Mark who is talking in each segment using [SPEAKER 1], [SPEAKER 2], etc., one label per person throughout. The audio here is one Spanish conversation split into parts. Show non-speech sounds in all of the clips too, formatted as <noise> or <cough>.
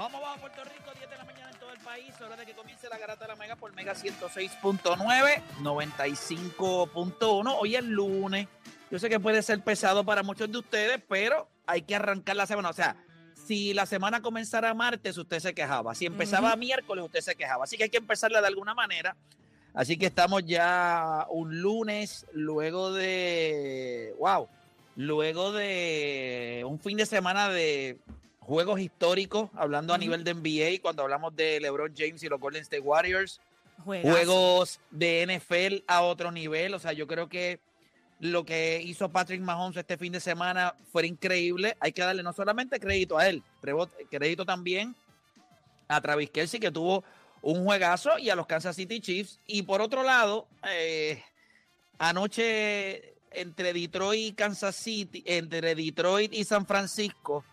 [SPEAKER 1] Vamos abajo Puerto Rico,
[SPEAKER 2] 10 de la mañana en todo el país. Hora de que comience la garata de la Mega por Mega 106.9, 95.1. Hoy es lunes. Yo sé que puede ser pesado para muchos de ustedes, pero hay que arrancar la semana. O sea, si la semana comenzara martes, usted se quejaba. Si empezaba miércoles, usted se quejaba. Así que hay que empezarla de alguna manera. Así que estamos ya un lunes, luego de. ¡Wow! Luego de un fin de semana de juegos históricos, hablando a nivel de NBA, cuando hablamos de LeBron James y los Golden State Warriors,
[SPEAKER 3] Juegazo.
[SPEAKER 2] juegos de NFL a otro nivel. O sea, yo creo que lo que hizo Patrick Mahomes este fin de semana fue increíble. Hay que darle no solamente crédito a él, crédito también a Travis Kelsey, que tuvo un juegazo, y a los Kansas City Chiefs. Y por otro lado, eh, anoche entre Detroit y Kansas City, entre Detroit y San Francisco,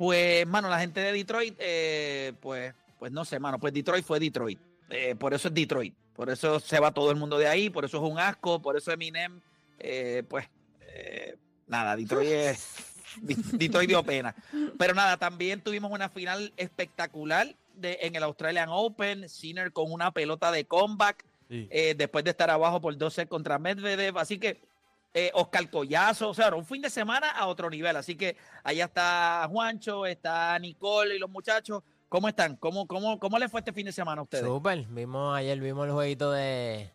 [SPEAKER 2] pues, mano, la gente de Detroit, eh, pues, pues no sé, mano, pues Detroit fue Detroit. Eh, por eso es Detroit. Por eso se va todo el mundo de ahí, por eso es un asco, por eso Eminem, eh, pues, eh, nada, Detroit es. <laughs> Detroit dio pena. Pero nada, también tuvimos una final espectacular de, en el Australian Open. Sinner con una pelota de comeback
[SPEAKER 4] Sí.
[SPEAKER 2] eh, después de estar abajo por 12 contra Medvedev. Así que eh, Oscar Collazo, o sea, era un fin de semana a otro nivel. Así que allá está Juancho, está Nicole y los muchachos. ¿Cómo están? ¿Cómo, cómo, cómo les fue este fin de semana a ustedes?
[SPEAKER 4] Súper. Vimos, ayer vimos el jueguito de,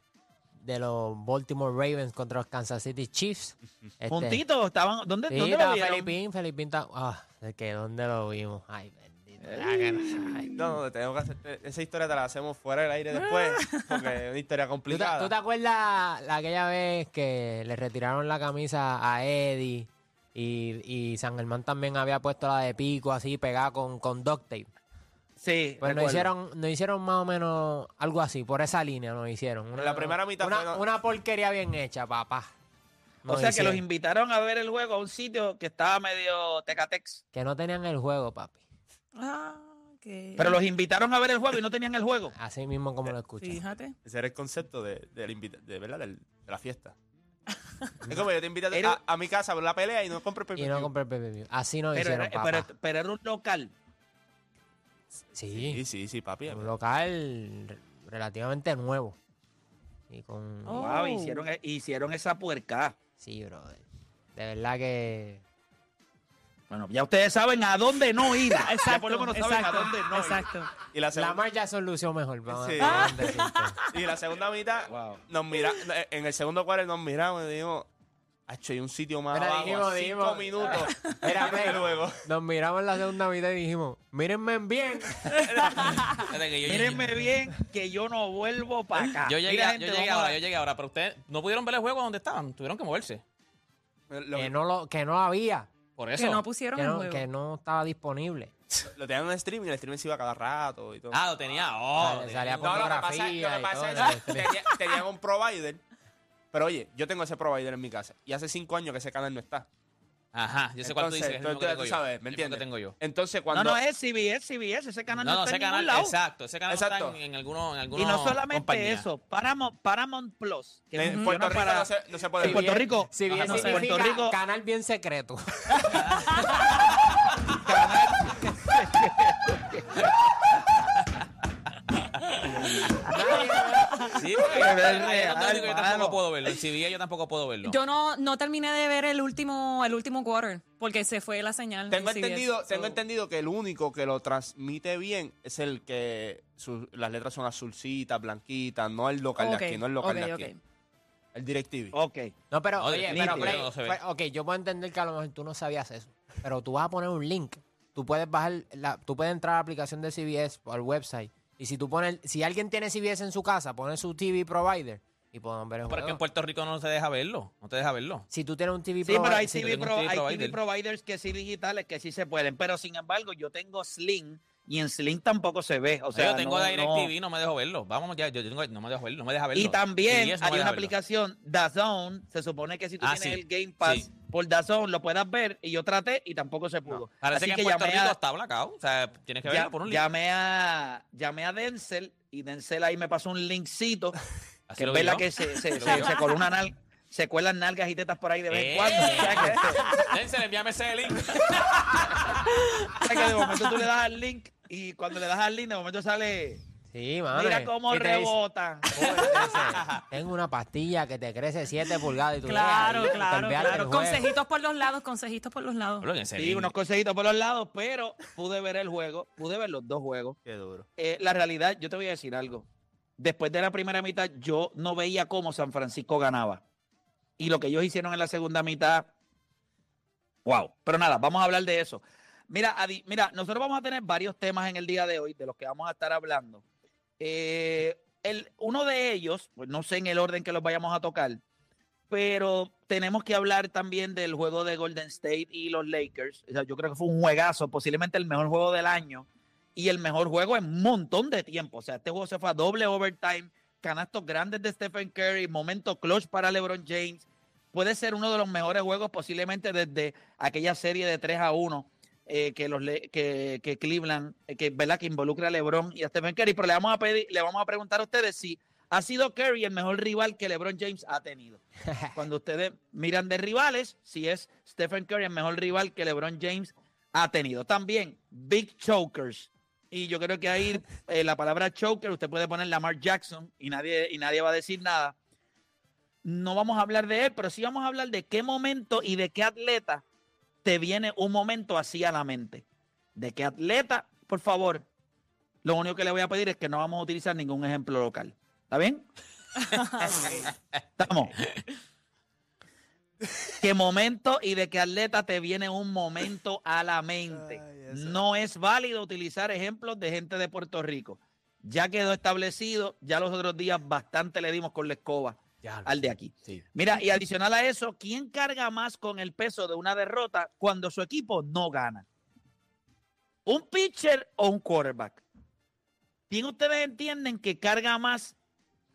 [SPEAKER 4] de los Baltimore Ravens contra los Kansas City Chiefs. Este,
[SPEAKER 2] Juntitos, estaban. ¿Dónde,
[SPEAKER 4] Sí,
[SPEAKER 2] ¿dónde lo vieron?
[SPEAKER 4] Felipín, Felipín está. Ah, es que ¿dónde lo vimos? Ay.
[SPEAKER 5] Ay, no, tenemos que hacer esa historia te la hacemos fuera del aire después, <laughs> porque es una historia
[SPEAKER 4] ¿Tú te,
[SPEAKER 5] complicada.
[SPEAKER 4] tú te acuerdas la, aquella vez que le retiraron la camisa a Eddie Y, y San Germán también había puesto la de pico así pegada con, con duct tape.
[SPEAKER 2] Sí,
[SPEAKER 4] Pues nos hicieron, nos hicieron más o menos algo así, por esa línea nos hicieron. Una,
[SPEAKER 5] la primera mitad
[SPEAKER 4] una,
[SPEAKER 5] fue no-
[SPEAKER 4] una porquería bien hecha, papá.
[SPEAKER 2] O
[SPEAKER 4] Nos
[SPEAKER 2] sea el que
[SPEAKER 4] no el.
[SPEAKER 3] Ah.
[SPEAKER 2] Pero los invitaron a ver el juego y no tenían el juego. <laughs>
[SPEAKER 4] Así mismo como lo escuchas.
[SPEAKER 3] Fíjate.
[SPEAKER 5] Ese era el concepto de, de, la invita- de, ¿verdad? Del- de la fiesta. es como yo te invito a,
[SPEAKER 2] Era-
[SPEAKER 5] a, a mi casa a ver la pelea y no compro
[SPEAKER 4] Y no compré el pay-per-view. Así
[SPEAKER 2] Pero
[SPEAKER 4] hicieron,
[SPEAKER 2] era,
[SPEAKER 4] papá.
[SPEAKER 2] pero, pero era un local.
[SPEAKER 4] sí,
[SPEAKER 5] Sí, sí, sí, papi.
[SPEAKER 4] un local re- relativamente nuevo. Y con...
[SPEAKER 3] Oh.
[SPEAKER 2] Wow, hicieron, hicieron esa puerca.
[SPEAKER 4] Sí, brother. De verdad que...
[SPEAKER 2] Bueno, ya ustedes saben a dónde no ir. <laughs> ya
[SPEAKER 3] Exacto.
[SPEAKER 2] por lo menos saben
[SPEAKER 3] exacto,
[SPEAKER 2] a dónde no ir.
[SPEAKER 3] Exacto.
[SPEAKER 5] Y la,
[SPEAKER 4] La
[SPEAKER 5] segunda,
[SPEAKER 4] marcha solución mejor. Vamos,
[SPEAKER 5] Sí.
[SPEAKER 4] a <laughs>
[SPEAKER 5] y la segunda mitad,
[SPEAKER 2] Wow.
[SPEAKER 5] nos mira, en el segundo cuarto nos miramos y dijimos, Hacho, hay un sitio más
[SPEAKER 4] Mira,
[SPEAKER 5] abajo,
[SPEAKER 4] dijimos,
[SPEAKER 5] cinco
[SPEAKER 4] dijimos.
[SPEAKER 5] minutos. <laughs>
[SPEAKER 4] Mira,
[SPEAKER 5] luego.
[SPEAKER 4] Nos miramos en la segunda mitad y dijimos, mírenme bien.
[SPEAKER 2] Mírenme bien que yo no vuelvo para acá.
[SPEAKER 6] yo llegué,
[SPEAKER 2] Mira,
[SPEAKER 6] yo llegué
[SPEAKER 2] a-
[SPEAKER 6] ahora, yo llegué ahora, pero ustedes no pudieron ver el juego donde estaban, tuvieron que moverse.
[SPEAKER 5] Lo,
[SPEAKER 4] que, no lo, que no había.
[SPEAKER 6] Por
[SPEAKER 3] Que
[SPEAKER 6] eso.
[SPEAKER 3] no pusieron
[SPEAKER 4] Que
[SPEAKER 3] el
[SPEAKER 4] no,
[SPEAKER 3] juego.
[SPEAKER 4] que no estaba disponible.
[SPEAKER 5] lo tenían en streaming y el streaming se iba cada rato y todo.
[SPEAKER 6] Ah, lo tenía. Oh,
[SPEAKER 4] Sale-
[SPEAKER 6] tenía-
[SPEAKER 4] salía
[SPEAKER 5] No, lo que pasa, lo que
[SPEAKER 4] y
[SPEAKER 5] pasa
[SPEAKER 4] todo
[SPEAKER 5] es que tenía- tenían un provider. Pero oye, yo tengo ese provider en mi casa. Y hace cinco años que ese canal no está.
[SPEAKER 6] Ajá, yo sé cuál tú
[SPEAKER 5] Entonces,
[SPEAKER 6] dices. es el
[SPEAKER 5] tú-
[SPEAKER 6] mismo que
[SPEAKER 5] tú-
[SPEAKER 6] tengo
[SPEAKER 5] tú
[SPEAKER 6] yo.
[SPEAKER 5] sabes, ¿me entiendes?
[SPEAKER 6] que tengo yo.
[SPEAKER 5] Entonces
[SPEAKER 2] No,
[SPEAKER 5] cuando...
[SPEAKER 2] no, es CBS, CBS. Ese canal no,
[SPEAKER 6] No, no,
[SPEAKER 2] está
[SPEAKER 6] ese
[SPEAKER 2] en ningún
[SPEAKER 6] canal,
[SPEAKER 2] lado.
[SPEAKER 6] exacto, ese canal no
[SPEAKER 5] Exacto.
[SPEAKER 6] está en, en algunos, en algunos
[SPEAKER 2] Y no solamente eso, Paramount, Paramount Plus. Que
[SPEAKER 5] en Puerto Rico
[SPEAKER 2] para-
[SPEAKER 5] no, se, no se puede
[SPEAKER 2] En
[SPEAKER 5] ver.
[SPEAKER 2] Puerto Rico. No,
[SPEAKER 4] significa
[SPEAKER 2] Puerto
[SPEAKER 4] canal bien secreto. <laughs> <laughs> <laughs>
[SPEAKER 6] Sí, <laughs> porque
[SPEAKER 2] es
[SPEAKER 6] digo yo tampoco puedo verlo. En CBS yo tampoco puedo verlo.
[SPEAKER 3] Yo no, no terminé de ver el último, el último quarter porque se fue la señal.
[SPEAKER 5] Tengo
[SPEAKER 3] CBS,
[SPEAKER 5] entendido,
[SPEAKER 3] so-
[SPEAKER 5] tengo entendido que el único que lo transmite bien es el que las letras son azulcitas, blanquitas, no el local de aquí, no el local de aquí. El DirecTV.
[SPEAKER 2] Ok.
[SPEAKER 4] No, pero,
[SPEAKER 6] No,
[SPEAKER 4] oye, pero, ok, yo puedo entender que a lo mejor tú no sabías eso. Pero tú vas a poner un link. Tú puedes bajar, la, tú puedes entrar a la aplicación de CBS o al website. Y si tú pones, si alguien tiene CBS en su casa, pone su TV provider y podemos ver el
[SPEAKER 6] Porque en. Puerto Rico no se deja verlo. No te deja verlo.
[SPEAKER 4] Si tú tienes un TV
[SPEAKER 2] Sí, pero hay,
[SPEAKER 4] provider, si-
[SPEAKER 2] TV, pro-
[SPEAKER 6] TV
[SPEAKER 2] hay TV
[SPEAKER 6] provider.
[SPEAKER 2] providers que sí digitales que sí se pueden. Pero sin embargo, yo tengo Sling y en Sling tampoco se ve. O sea,
[SPEAKER 6] yo tengo
[SPEAKER 2] no-
[SPEAKER 6] DirecTV, no. me dejo verlo. Vamos ya, yo tengo, no me dejo verlo, no me deja verlo.
[SPEAKER 2] Y también
[SPEAKER 6] no
[SPEAKER 2] hay una aplicación, DAZN, se supone que si tú
[SPEAKER 6] Ah,
[SPEAKER 2] tienes
[SPEAKER 6] sí,
[SPEAKER 2] el Game Pass
[SPEAKER 6] sí.
[SPEAKER 2] por DAZN lo puedas ver y yo traté y tampoco se pudo.
[SPEAKER 6] Parece
[SPEAKER 2] Así
[SPEAKER 6] que en Puerto
[SPEAKER 2] llamé
[SPEAKER 6] Rico
[SPEAKER 2] a-
[SPEAKER 6] está blackout. O sea, tienes que
[SPEAKER 2] ya-
[SPEAKER 6] verlo por un link.
[SPEAKER 2] llamé a llamé a Denzel y Denzel ahí me pasó un linkcito <laughs>
[SPEAKER 6] Así
[SPEAKER 2] que es verdad que se, se, <laughs> se, se coló una nal- se cuelan nalgas y tetas por ahí de vez en
[SPEAKER 6] Eh.
[SPEAKER 2] cuando. O sea que-
[SPEAKER 6] Denzel, envíame ese link.
[SPEAKER 2] o sea que de momento tú le das al link y cuando le das al link de momento sale
[SPEAKER 4] Sí, mano.
[SPEAKER 2] mira cómo
[SPEAKER 4] y te dice,
[SPEAKER 2] rebotan.
[SPEAKER 4] "Oye, te dice, Tengo una pastilla que te crece 7 pulgadas y tú
[SPEAKER 3] Claro,
[SPEAKER 4] leas
[SPEAKER 3] claro, claro. Consejitos por los lados, consejitos por los lados.
[SPEAKER 2] Sí, unos consejitos por los lados, pero pude ver el juego, pude ver los dos juegos.
[SPEAKER 5] Qué duro.
[SPEAKER 2] Eh, la realidad, yo te voy a decir algo. Después de la primera mitad, yo no veía cómo San Francisco ganaba. Y lo que ellos hicieron en la segunda mitad, wow. Pero nada, vamos a hablar de eso. Mira, Adi, mira, nosotros vamos a tener varios temas en el día de hoy de los que vamos a estar hablando. Eh, el, uno de ellos, pues no sé en el orden que los vayamos a tocar, pero tenemos que hablar también del juego de Golden State y los Lakers. O sea, yo creo que fue un juegazo, posiblemente el mejor juego del año y el mejor juego en un montón de tiempo. O sea, este juego se fue a doble overtime, canastos grandes de Stephen Curry, momento clutch para LeBron James. Puede ser uno de los mejores juegos posiblemente desde aquella serie de 3 a 1 eh, que, los, que, que Cleveland, eh, que, ¿verdad? que involucra a LeBron y a Stephen Curry. Pero le vamos, a pedir, le vamos a preguntar a ustedes si ha sido Curry el mejor rival que LeBron James ha tenido. <laughs> Cuando ustedes miran de rivales, si es Stephen Curry el mejor rival que LeBron James ha tenido. También Big Chokers. Y yo creo que ahí eh, la palabra choker, usted puede poner Lamar Jackson y nadie, y nadie va a decir nada. No vamos a hablar de él, pero sí vamos a hablar de qué momento y de qué atleta te viene un momento así a la mente. De qué atleta, por favor. Lo único que le voy a pedir es que no vamos a utilizar ningún ejemplo local. ¿Está bien? <laughs> <laughs> Estamos. ¿Qué momento y de qué atleta te viene un momento a la mente? No es válido utilizar ejemplos de gente de Puerto Rico. Ya quedó establecido, ya los otros días bastante le dimos con la escoba
[SPEAKER 4] Ya,
[SPEAKER 2] al de aquí.
[SPEAKER 4] Sí.
[SPEAKER 2] Mira, y adicional a eso, ¿quién carga más con el peso de una derrota cuando su equipo no gana? ¿Un pitcher o un quarterback? ¿Quién ustedes entienden que carga más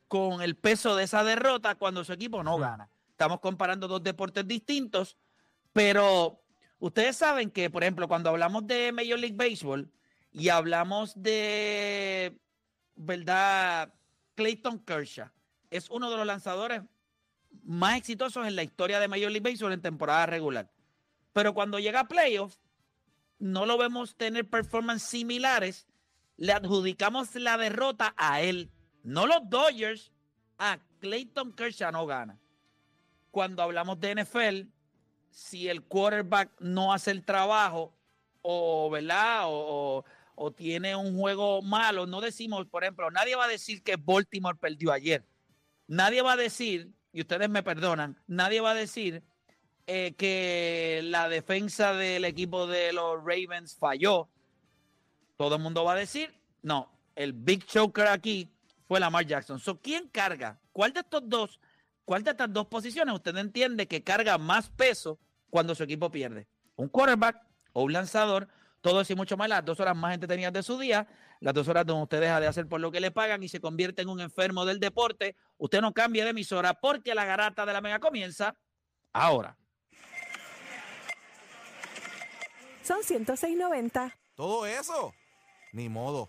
[SPEAKER 2] con el peso de esa derrota cuando su equipo no gana? Estamos comparando dos deportes distintos, pero ustedes saben que, por ejemplo, cuando hablamos de Major League Baseball y hablamos de, ¿verdad? Clayton Kershaw es uno de los lanzadores más exitosos en la historia de Major League Baseball en temporada regular. Pero cuando llega a playoffs, no lo vemos tener performances similares. Le adjudicamos la derrota a él, no los Dodgers. A Clayton Kershaw no gana. Cuando hablamos de NFL, si el quarterback no hace el trabajo o, ¿verdad? O, tiene un juego malo, no decimos, por ejemplo, nadie va a decir que Baltimore perdió ayer. Nadie va a decir, y ustedes me perdonan, nadie va a decir eh, que la defensa del equipo de los Ravens falló. Todo el mundo va a decir, no, el big choker aquí fue Lamar Jackson. So, ¿Quién carga? ¿Cuál de estos dos, cuál de estas dos posiciones usted entiende que carga más peso cuando su equipo pierde? ¿Un quarterback o un lanzador? Todo eso y mucho más, las dos horas más entretenidas de su día, las dos horas donde usted deja de hacer por lo que le pagan y se convierte en un enfermo del deporte. Usted no cambie de emisora porque la garata de la mega comienza ahora.
[SPEAKER 7] Son 106.90.
[SPEAKER 8] Todo eso. Ni modo.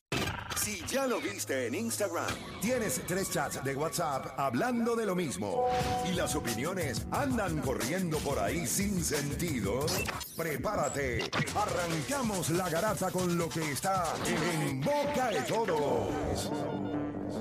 [SPEAKER 9] Si ya lo viste en Instagram, tienes tres chats de WhatsApp hablando de lo mismo y las opiniones andan corriendo por ahí sin sentido, prepárate. Arrancamos la garata con lo que está en boca de todos.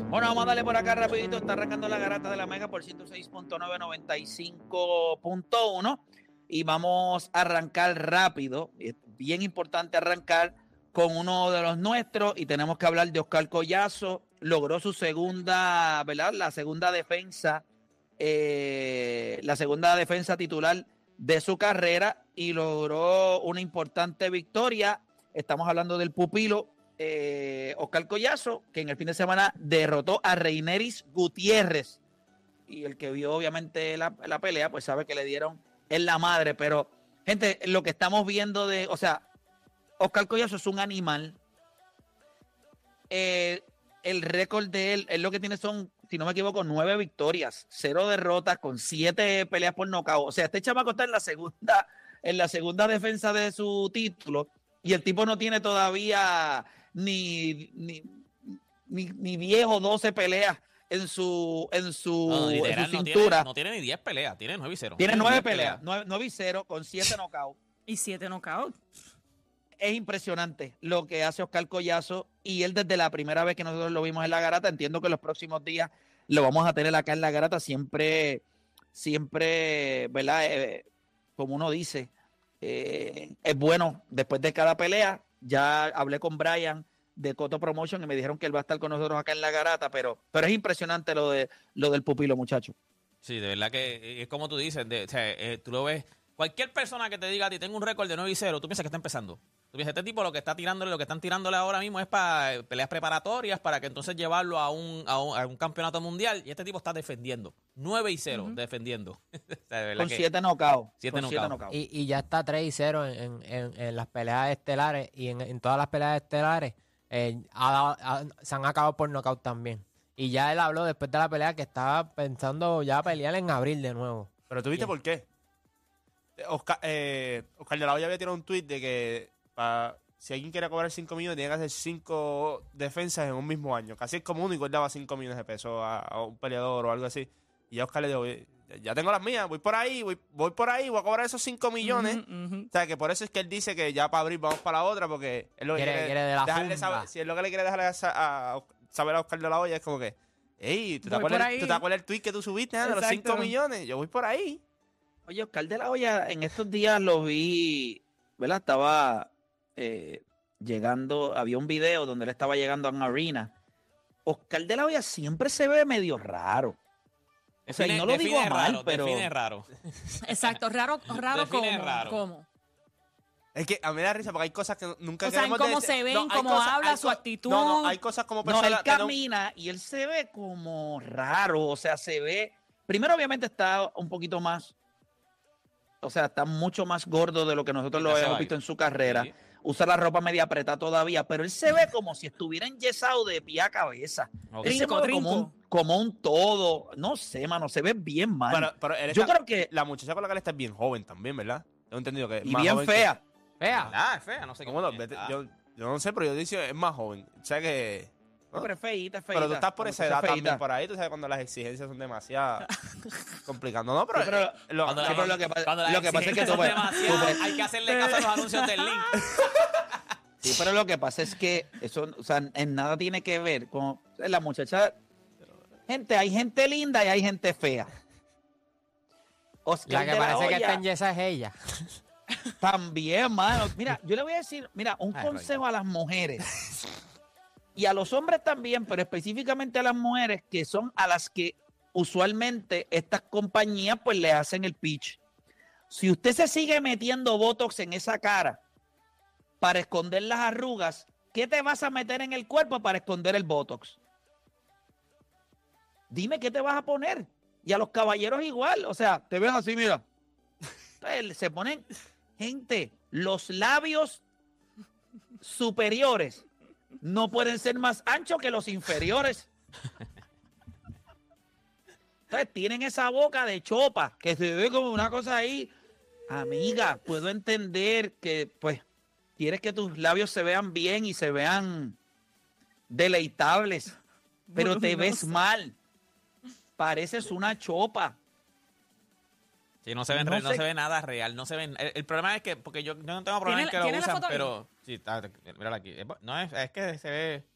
[SPEAKER 2] Bueno, vamos a darle por acá rapidito. Está arrancando la garata de la Mega por 106.995.1 y vamos a arrancar rápido. Es bien importante arrancar con uno de los nuestros y tenemos que hablar de Oscar Collazo. Logró su segunda, ¿verdad? La segunda defensa, eh, la segunda defensa titular de su carrera y logró una importante victoria. Estamos hablando del pupilo eh, Oscar Collazo, que en el fin de semana derrotó a Reineris Gutiérrez. Y el que vio obviamente la, la pelea, pues sabe que le dieron en la madre. Pero, gente, lo que estamos viendo de, o sea, Oscar Collazo es un animal. Eh, el récord de él, él lo que tiene son, si no me equivoco, nueve victorias, cero derrotas, con siete peleas por nocaut. O sea, este chamaco está en la segunda, en la segunda defensa de su título, y el tipo no tiene todavía ni, ni, ni, ni 10 o 12 peleas en su, en su,
[SPEAKER 6] No,
[SPEAKER 2] en su
[SPEAKER 6] literal, no
[SPEAKER 2] cintura.
[SPEAKER 6] tiene, no tiene ni 10 peleas, tiene 9 y 0.
[SPEAKER 2] Tiene nueve
[SPEAKER 6] 10
[SPEAKER 2] peleas, nueve, nueve y cero, con siete <laughs> knockouts.
[SPEAKER 3] Y siete knockouts.
[SPEAKER 2] Es impresionante lo que hace Oscar Collazo y él desde la primera vez que nosotros lo vimos en la garata, entiendo que los próximos días lo vamos a tener acá en la garata, siempre, siempre, ¿verdad? Eh, como uno dice, eh, es bueno después de cada pelea. Ya hablé con Brian de Coto Promotion y me dijeron que él va a estar con nosotros acá en la garata, pero, pero es impresionante lo, de, lo del pupilo, muchacho.
[SPEAKER 6] Sí, de verdad que es como tú dices, eh, tú lo ves. Cualquier persona que te diga a ti, tengo un récord de 9 y 0, tú piensas que está empezando. Tú piensas, este tipo lo que está tirándole, lo que están tirándole ahora mismo es para eh, peleas preparatorias, para que entonces llevarlo a un, a un, a un campeonato mundial. Y este tipo está defendiendo. 9 y 0, defendiendo. <laughs> O sea,
[SPEAKER 2] Con
[SPEAKER 6] que-
[SPEAKER 2] siete knockouts.
[SPEAKER 6] Siete
[SPEAKER 2] con siete
[SPEAKER 6] knockouts.
[SPEAKER 2] knockouts.
[SPEAKER 4] Y, y ya está 3 y 0 en, en- en- en las peleas estelares y en, en todas las peleas estelares eh, ha dado- ha- se han acabado por knockout también. Y ya él habló después de la pelea que estaba pensando ya pelear en abril de nuevo.
[SPEAKER 5] Pero tú viste por qué. Oscar, eh, Oscar de la Hoya había tirado un tweet de que si alguien quiere cobrar 5 millones, tiene que hacer 5 defensas en un mismo año. Casi es como único, él daba 5 millones de pesos a, a un peleador o algo así. Y ya Oscar le dijo, "Oye, ya- tengo las mías, voy por ahí, voy, voy por ahí, voy a cobrar esos 5 millones. O sea, que por eso es que él dice que ya para abrir vamos para la otra, porque es lo que
[SPEAKER 4] Quiere-
[SPEAKER 5] quiere,
[SPEAKER 4] quiere de la
[SPEAKER 5] dejarle
[SPEAKER 4] funda.
[SPEAKER 5] saber, si es lo que le quiere dejar a, a- saber a Oscar de la Hoya, es como que, hey, ¿tú te, acuerdas. ¿tú te acuerdas el tweet que tú subiste ah, de los 5
[SPEAKER 3] Exacto.
[SPEAKER 5] millones? Yo voy por ahí.
[SPEAKER 2] Oye, Oscar de la Hoya, en estos días lo vi, ¿verdad? Estaba eh, llegando, había un video donde él estaba llegando a una arena Oscar de la Hoya siempre se ve medio raro. O sea, y
[SPEAKER 6] Define-
[SPEAKER 2] no lo digo mal,
[SPEAKER 6] raro,
[SPEAKER 2] pero
[SPEAKER 6] define raro.
[SPEAKER 3] Exacto, raro, raro
[SPEAKER 6] Define
[SPEAKER 3] como.
[SPEAKER 6] raro.
[SPEAKER 3] ¿Cómo?
[SPEAKER 5] Es que a mí me da risa porque hay cosas que nunca
[SPEAKER 3] O sea, en
[SPEAKER 5] queremos
[SPEAKER 3] cómo
[SPEAKER 5] decir.
[SPEAKER 3] se ven,
[SPEAKER 5] hay
[SPEAKER 3] cómo
[SPEAKER 5] cosas-
[SPEAKER 3] habla, su actitud.
[SPEAKER 5] No, no, hay cosas como
[SPEAKER 2] no, él
[SPEAKER 5] no-
[SPEAKER 2] camina y él se ve como raro. O sea, se ve. Primero, obviamente, está un poquito más. O sea, está mucho más gordo de lo que nosotros lo hemos visto en su carrera.
[SPEAKER 6] Sí.
[SPEAKER 2] Usa la ropa media apretada todavía, pero él se ve como si estuviera enyesado de pie a cabeza. Él se mueve como un, como un todo. No sé, mano, se ve bien mal.
[SPEAKER 5] Pero, pero él
[SPEAKER 2] Yo
[SPEAKER 5] está-
[SPEAKER 2] creo que.
[SPEAKER 5] la muchacha con la que él está es bien joven también, ¿verdad? Tengo entendido que es
[SPEAKER 2] Y
[SPEAKER 5] más
[SPEAKER 2] bien
[SPEAKER 5] joven que-
[SPEAKER 2] fea.
[SPEAKER 6] Ah, es fea, no sé qué.
[SPEAKER 5] ¿Cómo no?
[SPEAKER 6] Ah.
[SPEAKER 5] yo, yo no sé, pero yo digo es más joven. O sea que.
[SPEAKER 2] No, pero es feíta, es
[SPEAKER 5] Pero tú estás por esa edad también por ahí, tú sabes cuando las exigencias son demasiado <laughs> complicando. No, pero,
[SPEAKER 2] Sí, pero-
[SPEAKER 5] eh, lo-
[SPEAKER 6] Cuando
[SPEAKER 2] Sí,
[SPEAKER 6] la-
[SPEAKER 2] pero lo que pa-
[SPEAKER 6] cuando las
[SPEAKER 2] lo que pasa es que tú ves- tú
[SPEAKER 6] hay que hacerle caso a los anuncios del link. <laughs>
[SPEAKER 2] Sí, pero lo que pasa es que eso, o sea, en nada tiene que ver con la muchacha. Gente, hay gente linda y hay gente fea. Oscar
[SPEAKER 4] La que
[SPEAKER 2] de
[SPEAKER 4] parece que está en yesa es ella.
[SPEAKER 2] También, mano. Mira, yo le voy a decir, mira, un
[SPEAKER 4] Ay,
[SPEAKER 2] consejo a las mujeres <laughs> y a los hombres también, pero específicamente a las mujeres que son a las que usualmente estas compañías pues le hacen el pitch. Si usted se sigue metiendo botox en esa cara para esconder las arrugas, ¿qué te vas a meter en el cuerpo para esconder el botox? Dime qué te vas a poner. Y a los caballeros igual, o sea, te ves así, mira. Entonces, Se ponen, gente, los labios superiores no pueden ser más anchos que los inferiores. Entonces tienen esa boca de chopa que se ve como una cosa ahí. Amiga, puedo entender que pues quieres que tus labios se vean bien y se vean deleitables, pero te ves mal. Pareces una chopa.
[SPEAKER 6] Sí, no se, ven
[SPEAKER 2] No
[SPEAKER 6] re- no
[SPEAKER 2] sé-
[SPEAKER 6] se ve nada real. No se ven. El, el problema es que, porque yo, yo no tengo problema en
[SPEAKER 3] ¿Tiene-
[SPEAKER 6] que lo usan, pero. Sí, está, mírala aquí. Es- No, es, es que se ve.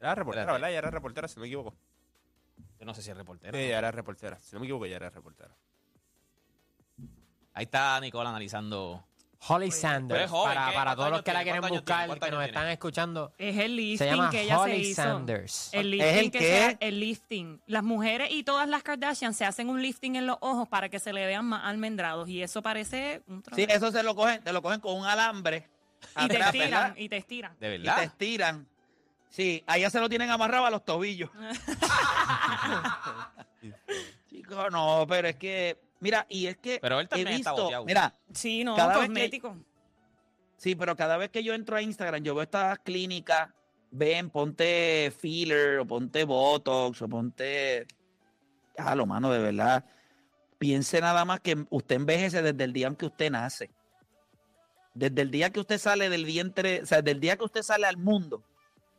[SPEAKER 5] Era reportera,
[SPEAKER 6] Espérate.
[SPEAKER 5] ¿verdad? Ella era reportera, si no me equivoco.
[SPEAKER 6] Yo no sé si es
[SPEAKER 5] Sí,
[SPEAKER 6] reportero.
[SPEAKER 5] ella era reportera. Si no me equivoco, ella era reportera.
[SPEAKER 6] Ahí está Nicole analizando.
[SPEAKER 4] Holly Sanders.
[SPEAKER 6] es joven,
[SPEAKER 4] para
[SPEAKER 6] ¿qué?
[SPEAKER 4] para
[SPEAKER 6] ¿Cuántos
[SPEAKER 4] todos los que la
[SPEAKER 6] tiene?
[SPEAKER 4] quieren
[SPEAKER 6] ¿Cuántos años
[SPEAKER 4] buscar, que nos están escuchando.
[SPEAKER 3] Es el
[SPEAKER 4] Se
[SPEAKER 3] lifting
[SPEAKER 4] llama
[SPEAKER 3] que ella
[SPEAKER 4] Holly
[SPEAKER 3] se hizo.
[SPEAKER 4] Sanders.
[SPEAKER 3] El
[SPEAKER 2] ¿Es
[SPEAKER 3] lifting
[SPEAKER 2] el
[SPEAKER 3] que
[SPEAKER 2] qué?
[SPEAKER 3] se el lifting. Las mujeres y todas las Kardashian se hacen un lifting en los ojos para que se le vean más almendrados y eso parece un
[SPEAKER 2] Sí,
[SPEAKER 3] trabajo.
[SPEAKER 2] eso se lo cogen, te lo cogen con un alambre.
[SPEAKER 3] y te
[SPEAKER 2] atrás,
[SPEAKER 3] estiran,
[SPEAKER 2] ¿verdad?
[SPEAKER 3] y te estiran.
[SPEAKER 6] De
[SPEAKER 2] Y te
[SPEAKER 6] verdad.
[SPEAKER 2] estiran. Sí, allá se lo tienen amarrado a los tobillos. <laughs> Chicos, no, pero es que, mira, y es que
[SPEAKER 6] Pero él
[SPEAKER 2] he
[SPEAKER 6] también está
[SPEAKER 2] visto,
[SPEAKER 6] boteado.
[SPEAKER 2] mira,
[SPEAKER 3] Sí, no,
[SPEAKER 2] Cada vez que-
[SPEAKER 3] cosmético.
[SPEAKER 2] sí, pero cada vez que yo entro a Instagram, yo veo estas clínicas, ven, ponte filler, o ponte Botox, o ponte, ah, lo mano, de verdad, piense nada más que usted envejece desde el día en que usted nace. Desde el día que usted sale del vientre, o sea, desde el día que usted sale al mundo,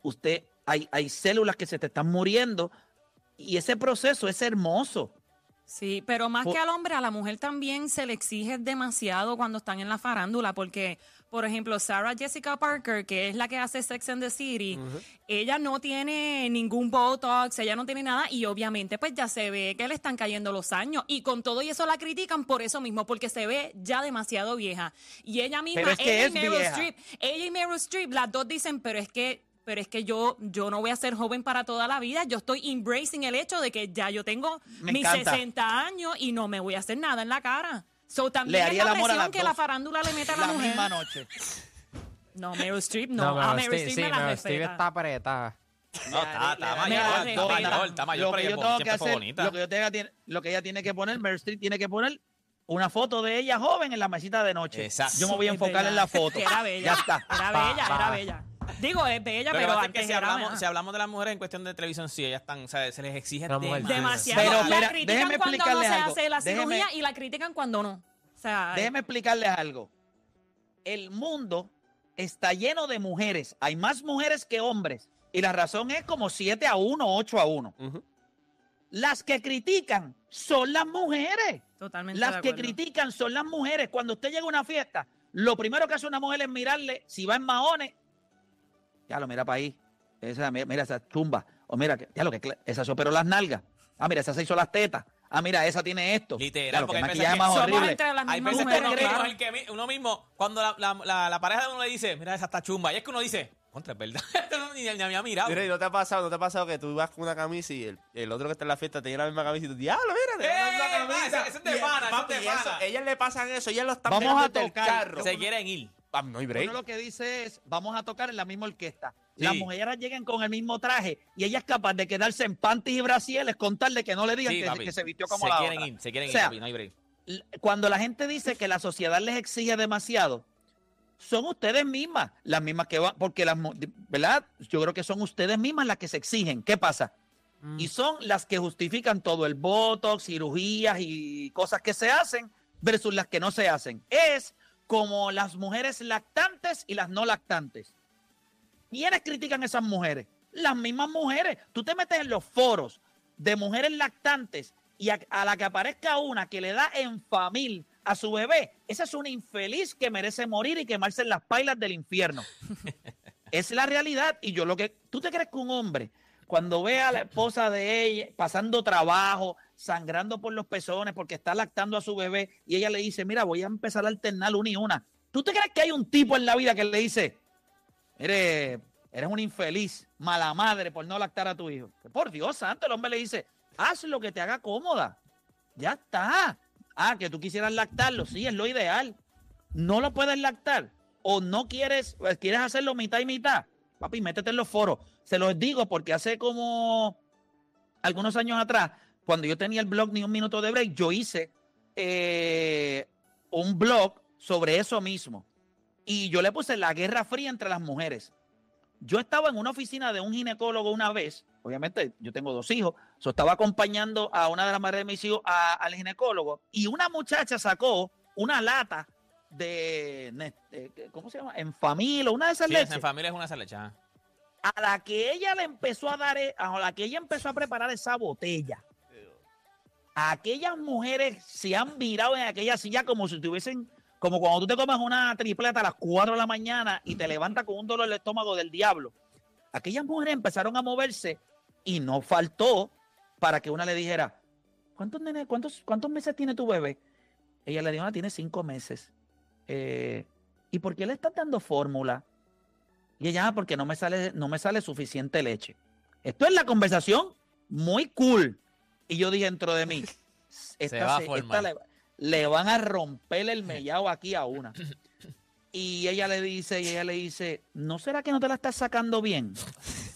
[SPEAKER 2] usted, hay, hay células que se te están muriendo y ese proceso es hermoso.
[SPEAKER 3] Sí, pero más que al hombre, a la mujer también se le exige demasiado cuando están en la farándula, porque, por ejemplo, Sarah Jessica Parker, que es la que hace Sex and the City, ella no tiene ningún Botox, ella no tiene nada, y obviamente pues ya se ve que le están cayendo los años, y con todo y eso la critican por eso mismo, porque se ve ya demasiado vieja. Y ella misma,
[SPEAKER 2] Pero es que
[SPEAKER 3] ella
[SPEAKER 2] es
[SPEAKER 3] y Meryl. Streep, ella y Meryl Streep, las dos dicen, pero es que pero es que yo, yo no voy a ser joven para toda la vida. Yo estoy embracing el hecho de que ya yo tengo
[SPEAKER 2] Me
[SPEAKER 3] mis
[SPEAKER 2] encanta.
[SPEAKER 3] 60 años y no me voy a hacer nada en la cara. So, también
[SPEAKER 2] Le
[SPEAKER 3] es
[SPEAKER 2] haría
[SPEAKER 3] la
[SPEAKER 2] el amor a
[SPEAKER 3] presión
[SPEAKER 2] las
[SPEAKER 3] que
[SPEAKER 2] dos.
[SPEAKER 3] la farándula le mete a la,
[SPEAKER 2] La
[SPEAKER 3] mujer.
[SPEAKER 2] misma noche.
[SPEAKER 3] No, Meryl Streep no.
[SPEAKER 4] No,
[SPEAKER 3] a Meryl Streep
[SPEAKER 4] sí,
[SPEAKER 3] me la
[SPEAKER 4] Steve
[SPEAKER 3] respeta.
[SPEAKER 4] está apretada.
[SPEAKER 6] No, está, está mayor. Está mayor, está pero
[SPEAKER 2] yo tengo que hacer,
[SPEAKER 6] bonita.
[SPEAKER 2] lo que, yo tenga tiene- lo que ella tiene que poner, Meryl Streep tiene que poner una foto de ella joven en la mesita de noche.
[SPEAKER 6] Exacto.
[SPEAKER 2] Yo me voy a
[SPEAKER 3] Es
[SPEAKER 2] enfocar en la foto.
[SPEAKER 3] Era bella.
[SPEAKER 2] Ya está.
[SPEAKER 3] Era bella, era bella. Digo, es bella, pero
[SPEAKER 6] es
[SPEAKER 3] antes
[SPEAKER 6] que si
[SPEAKER 3] era
[SPEAKER 6] hablamos,
[SPEAKER 3] bella.
[SPEAKER 6] si hablamos de las mujeres en cuestión de televisión, sí, ellas están, o sea, se les exige demasiado.
[SPEAKER 3] Demasiado.
[SPEAKER 2] Pero,
[SPEAKER 3] la
[SPEAKER 2] mira,
[SPEAKER 3] critican
[SPEAKER 2] déjeme
[SPEAKER 3] cuando no
[SPEAKER 2] explicarle
[SPEAKER 3] se
[SPEAKER 2] algo.
[SPEAKER 3] hace la
[SPEAKER 2] Déjeme-
[SPEAKER 3] cirugía y la critican cuando no. O sea,
[SPEAKER 2] Déjeme explicarles algo. El mundo está lleno de mujeres. Hay más mujeres que hombres. Y la razón es como 7 a 1, 8 a 1.
[SPEAKER 5] Ujú.
[SPEAKER 2] Las que critican son las mujeres.
[SPEAKER 3] totalmente
[SPEAKER 2] Las
[SPEAKER 3] de
[SPEAKER 2] que critican son las mujeres. Cuando usted llega a una fiesta, lo primero que hace una mujer es mirarle si va en maones. Ya lo mira para ahí. Esa, mira, mira esa chumba. O mira, que- ya lo que esa se operó las nalgas. Ah, mira, esa se hizo las tetas. Ah, mira, esa tiene esto.
[SPEAKER 6] Literal,
[SPEAKER 2] lo
[SPEAKER 6] porque
[SPEAKER 2] que
[SPEAKER 6] hay veces
[SPEAKER 2] maquillaje
[SPEAKER 6] que
[SPEAKER 2] más
[SPEAKER 3] Somos
[SPEAKER 2] horrible.
[SPEAKER 3] entre las
[SPEAKER 6] Hay veces que uno,
[SPEAKER 2] cree-
[SPEAKER 6] mismo,
[SPEAKER 3] claro.
[SPEAKER 6] es el que mi- uno mismo, cuando la, la, la, la pareja de uno le dice, mira, esa está chumba, y es que uno dice, Contra, es verdad. <laughs> ni, ni había mirado.
[SPEAKER 5] Mira, ¿y ¿no te ha pasado, no te ha pasado que tú vas con una camisa y el, el otro que está en la fiesta tiene la misma camisa y tú, diablo, mira, misma
[SPEAKER 6] ¡Eh!
[SPEAKER 5] camisa.
[SPEAKER 6] Ese- ese es de
[SPEAKER 5] Y-
[SPEAKER 6] pana, ese es
[SPEAKER 5] papi,
[SPEAKER 6] de
[SPEAKER 5] y eso-
[SPEAKER 6] pana.
[SPEAKER 5] ellas le pasan eso, ellas lo están
[SPEAKER 2] Vamos
[SPEAKER 5] pegando
[SPEAKER 2] a tocar.
[SPEAKER 5] carro.
[SPEAKER 6] Se quieren ir.
[SPEAKER 5] No hay break.
[SPEAKER 2] Uno lo que dice es, vamos a tocar en la misma orquesta.
[SPEAKER 6] Sí.
[SPEAKER 2] Las mujeres llegan con el mismo traje y ella es capaz de quedarse en panties y brasieles con tal de que no le digan
[SPEAKER 6] Sí,
[SPEAKER 2] que,
[SPEAKER 6] papi.
[SPEAKER 2] que se vistió como
[SPEAKER 6] se
[SPEAKER 2] la
[SPEAKER 6] quieren
[SPEAKER 2] otra.
[SPEAKER 6] ir, se quieren
[SPEAKER 2] O sea,
[SPEAKER 6] ir, papi, no hay break.
[SPEAKER 2] Cuando la gente dice que la sociedad les exige demasiado, son ustedes mismas, las mismas que van, porque las, ¿verdad? Yo creo que son ustedes mismas las que se exigen. ¿Qué pasa? Y son las que justifican todo el botox, cirugías y cosas que se hacen versus las que no se hacen. Es como las mujeres lactantes y las no lactantes. ¿Quiénes critican a esas mujeres? Las mismas mujeres. Tú te metes en los foros de mujeres lactantes y a, a la que aparezca una que le da en familia a su bebé, esa es una infeliz que merece morir y quemarse en las pailas del infierno. <laughs> es la realidad. Y yo lo que. ¿Tú te crees que un hombre, cuando ve a la esposa de ella pasando trabajo, sangrando por los pezones porque está lactando a su bebé y ella le dice, mira, voy a empezar a alternar una y una? ¿Tú te crees que hay un tipo en la vida que le dice, eres, eres un infeliz, mala madre por no lactar a tu hijo? Por Dios santo, el hombre le dice, haz lo que te haga cómoda. Ya está. Ah, que tú quisieras lactarlo, sí, es lo ideal. No lo puedes lactar o no quieres, pues, quieres hacerlo mitad y mitad. Papi, métete en los foros. Se los digo porque hace como algunos años atrás, cuando yo tenía el blog Ni un Minuto de Break, yo hice eh, un blog sobre eso mismo. Y yo le puse la guerra fría entre las mujeres. Yo estaba en una oficina de un ginecólogo una vez, obviamente yo tengo dos hijos, so estaba acompañando a una de las madres de mis hijos a- al ginecólogo y una muchacha sacó una lata de, eh, ¿cómo se llama? En familia, una de esas
[SPEAKER 6] Sí,
[SPEAKER 2] leches
[SPEAKER 6] en familia es una salechada.
[SPEAKER 2] a la que ella le empezó a dar, e- a la que ella empezó a preparar esa botella, aquellas mujeres se han virado en aquella silla como si tuviesen, como cuando tú te comes una tripleta a las 4 de la mañana y te levantas con un dolor de estómago del diablo. Aquellas mujeres empezaron a moverse y no faltó para que una le dijera, ¿cuántos, nene- cuántos, cuántos meses tiene tu bebé? Ella le dijo, ah, tiene cinco meses. Eh, ¿Y por qué le estás dando fórmula? Y ella, "Ah, porque no me sale, no me sale suficiente leche. Esto es la conversación muy cool. Y yo dije dentro de mí, <laughs> esta,
[SPEAKER 6] va a
[SPEAKER 2] se- esta
[SPEAKER 6] formar.
[SPEAKER 2] le, le van a romper el <laughs> mellado aquí a una. Y ella le dice, y ella le dice, ¿no será que no te la estás sacando bien?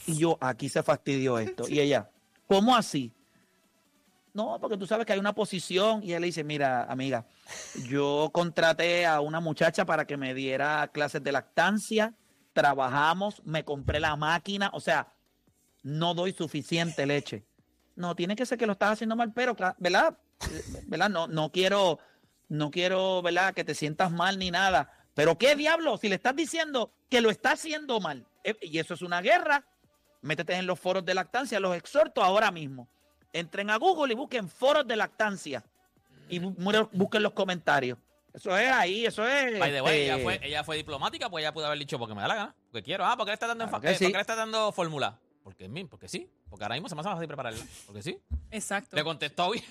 [SPEAKER 2] Y yo, aquí se fastidió esto. Y ella, ¿cómo así? No, porque tú sabes que hay una posición. Y ella le dice, mira, amiga, yo contraté a una muchacha para que me diera clases de lactancia, trabajamos, me compré la máquina, o sea, no doy suficiente leche. No, tiene que ser que lo estás haciendo mal, pero, ¿verdad? Eh, ¿Verdad? No, no quiero, no quiero, ¿verdad? Que te sientas mal ni nada. Pero qué diablo, si le estás diciendo que lo está haciendo mal, eh, y eso es una guerra, métete en los foros de lactancia, los exhorto ahora mismo. Entren a Google y busquen foros de lactancia y bu- mu- busquen los comentarios. Eso es ahí, eso es.
[SPEAKER 6] By the way, ella
[SPEAKER 2] este,
[SPEAKER 6] fue, ella fue diplomática, pues ella pudo haber dicho porque me da la gana, porque quiero. Ah, porque le está dando,
[SPEAKER 2] Claro
[SPEAKER 6] eh,
[SPEAKER 2] sí.
[SPEAKER 6] porque le está dando fórmula. Porque, mí, porque sí, porque ahora mismo se me hace más fácil prepararla. Porque sí.
[SPEAKER 3] Exacto.
[SPEAKER 6] Le contestó bien.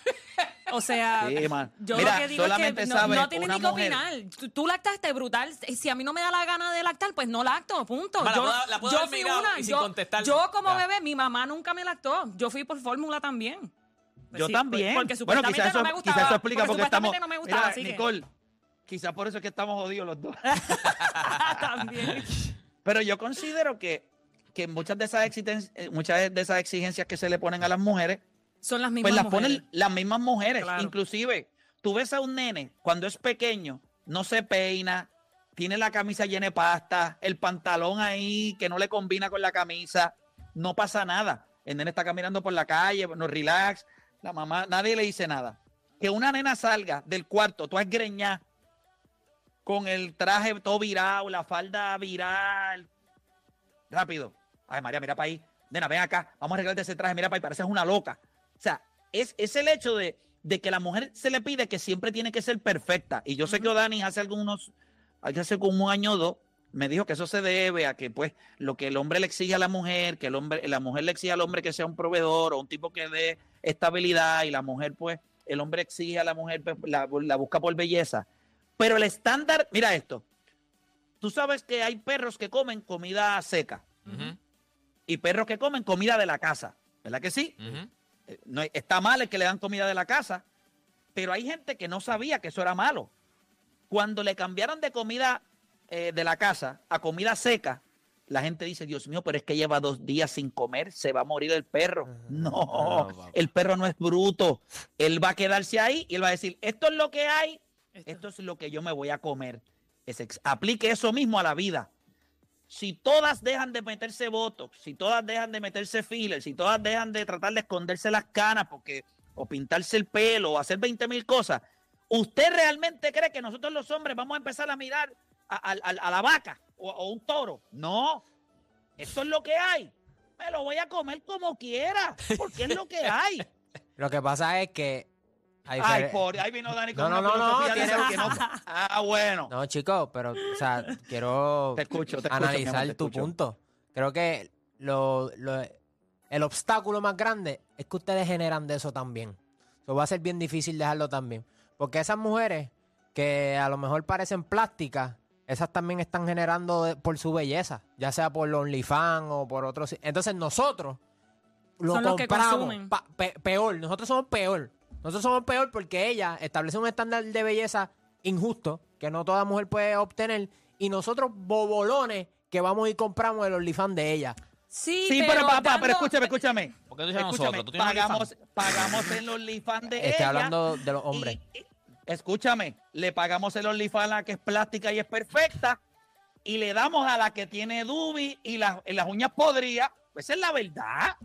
[SPEAKER 3] O sea,
[SPEAKER 2] Sí, man.
[SPEAKER 3] yo
[SPEAKER 2] Mira,
[SPEAKER 3] lo que digo es
[SPEAKER 2] solamente
[SPEAKER 3] que no, no tiene ni que opinar. Tú, tú lactaste brutal. Si a mí no me da la gana de lactar, pues no lacto, punto.
[SPEAKER 6] Ma, la
[SPEAKER 3] yo
[SPEAKER 6] puedo- la puedo
[SPEAKER 3] yo
[SPEAKER 6] haber
[SPEAKER 3] fui
[SPEAKER 6] mirado
[SPEAKER 3] una.
[SPEAKER 6] y sin
[SPEAKER 3] yo,
[SPEAKER 6] contestar.
[SPEAKER 3] yo como
[SPEAKER 6] Ya.
[SPEAKER 3] bebé, mi mamá nunca me lactó. Yo fui por fórmula también. Pues
[SPEAKER 2] Yo
[SPEAKER 3] sí,
[SPEAKER 2] también.
[SPEAKER 3] Porque
[SPEAKER 2] bueno,
[SPEAKER 3] supuestamente
[SPEAKER 2] quizás eso,
[SPEAKER 3] no me gustaba.
[SPEAKER 2] quizás eso explica porque, estamos.
[SPEAKER 3] supuestamente no me gustaba,
[SPEAKER 2] Mira,
[SPEAKER 3] así que-
[SPEAKER 2] Nicole, quizás por eso es que estamos jodidos los dos. <laughs>
[SPEAKER 3] también.
[SPEAKER 2] Pero yo considero que, que muchas, de esas existen- eh, muchas de esas exigencias que se le ponen a las mujeres,
[SPEAKER 3] Son las mismas
[SPEAKER 2] pues las
[SPEAKER 3] mujeres.
[SPEAKER 2] ponen las mismas mujeres.
[SPEAKER 3] Claro.
[SPEAKER 2] Inclusive, tú ves a un nene cuando es pequeño, no se peina, tiene la camisa llena de pasta, el pantalón ahí que no le combina con la camisa, no pasa nada. El nene está caminando por la calle, no relax, la mamá, nadie le dice nada. Que una nena salga del cuarto, tú has greñá, con el traje todo virado, la falda viral. Rápido. Ay, María, mira para ahí. Nena, ven acá. Vamos a arreglarte ese traje. Mira para ahí, pareces una loca. O sea, es, es el hecho de, de que la mujer se le pide que siempre tiene que ser perfecta. Y yo sé que Odani hace algunos, hace como un año o dos, me dijo que eso se debe a que, pues, lo que el hombre le exige a la mujer, que el hombre, la mujer le exige al hombre que sea un proveedor o un tipo que dé estabilidad, y la mujer, pues, el hombre exige a la mujer, pues, la, la busca por belleza. Pero el estándar, mira esto, tú sabes que hay perros que comen comida seca
[SPEAKER 6] Ujú,
[SPEAKER 2] y perros que comen comida de la casa, ¿verdad que sí? Eh, No, está mal el que le dan comida de la casa, pero hay gente que no sabía que eso era malo. Cuando le cambiaron de comida eh, de la casa a comida seca, la gente dice, Dios mío, pero es que lleva dos días sin comer, se va a morir el perro. No,
[SPEAKER 4] No, papá.
[SPEAKER 2] el perro no es bruto. Él va a quedarse ahí y él va a decir, esto es lo que hay, esto es lo que yo me voy a comer. Es aplique eso mismo a la vida. Si todas dejan de meterse botox, si todas dejan de meterse filler, si todas dejan de tratar de esconderse las canas porque, o pintarse el pelo o hacer 20 mil cosas, ¿usted realmente cree que nosotros los hombres vamos a empezar a mirar a- a la vaca o, o un toro? No, eso es lo que hay. Me lo voy a comer como quiera, porque es lo que hay. <laughs>
[SPEAKER 4] Lo que pasa es que.
[SPEAKER 2] Ay,
[SPEAKER 4] difer-
[SPEAKER 2] por ahí vino Dani con
[SPEAKER 4] No, no,
[SPEAKER 2] una
[SPEAKER 4] no, no,
[SPEAKER 2] de
[SPEAKER 4] tiene-
[SPEAKER 2] que no- Ah, bueno.
[SPEAKER 4] No, chicos, pero, o sea, quiero <laughs>
[SPEAKER 2] Te escucho, te escucho,
[SPEAKER 4] analizar
[SPEAKER 2] amor, te
[SPEAKER 4] tu
[SPEAKER 2] escucho.
[SPEAKER 4] punto. Creo que lo, lo- el obstáculo más grande es que ustedes generan de eso también. Eso va a ser bien difícil dejarlo también. Porque esas mujeres que a lo mejor parecen plásticas, esas también están generando de- por su belleza, ya sea por los OnlyFans o por otros. Entonces nosotros lo
[SPEAKER 3] Son los que
[SPEAKER 4] compramos
[SPEAKER 3] consumen.
[SPEAKER 4] pa- pe- peor. Nosotros somos peor. Nosotros somos peor porque ella establece un estándar de belleza injusto que no toda mujer puede obtener y nosotros bobolones que vamos y compramos el OnlyFans de ella.
[SPEAKER 3] Sí,
[SPEAKER 2] Sí, pero, papá, pero
[SPEAKER 3] dando-
[SPEAKER 2] escúchame, escúchame.
[SPEAKER 6] ¿Por qué tú dices
[SPEAKER 2] Escúchame,
[SPEAKER 6] nosotros? ¿Tú tienes
[SPEAKER 2] pagamos, pagamos el OnlyFans de
[SPEAKER 4] Estoy
[SPEAKER 2] ella.
[SPEAKER 4] hablando de los hombres.
[SPEAKER 2] y- y- escúchame, le pagamos el OnlyFans a la que es plástica y es perfecta y le damos a la que tiene dubi y, las- y las uñas podridas. Esa es la verdad.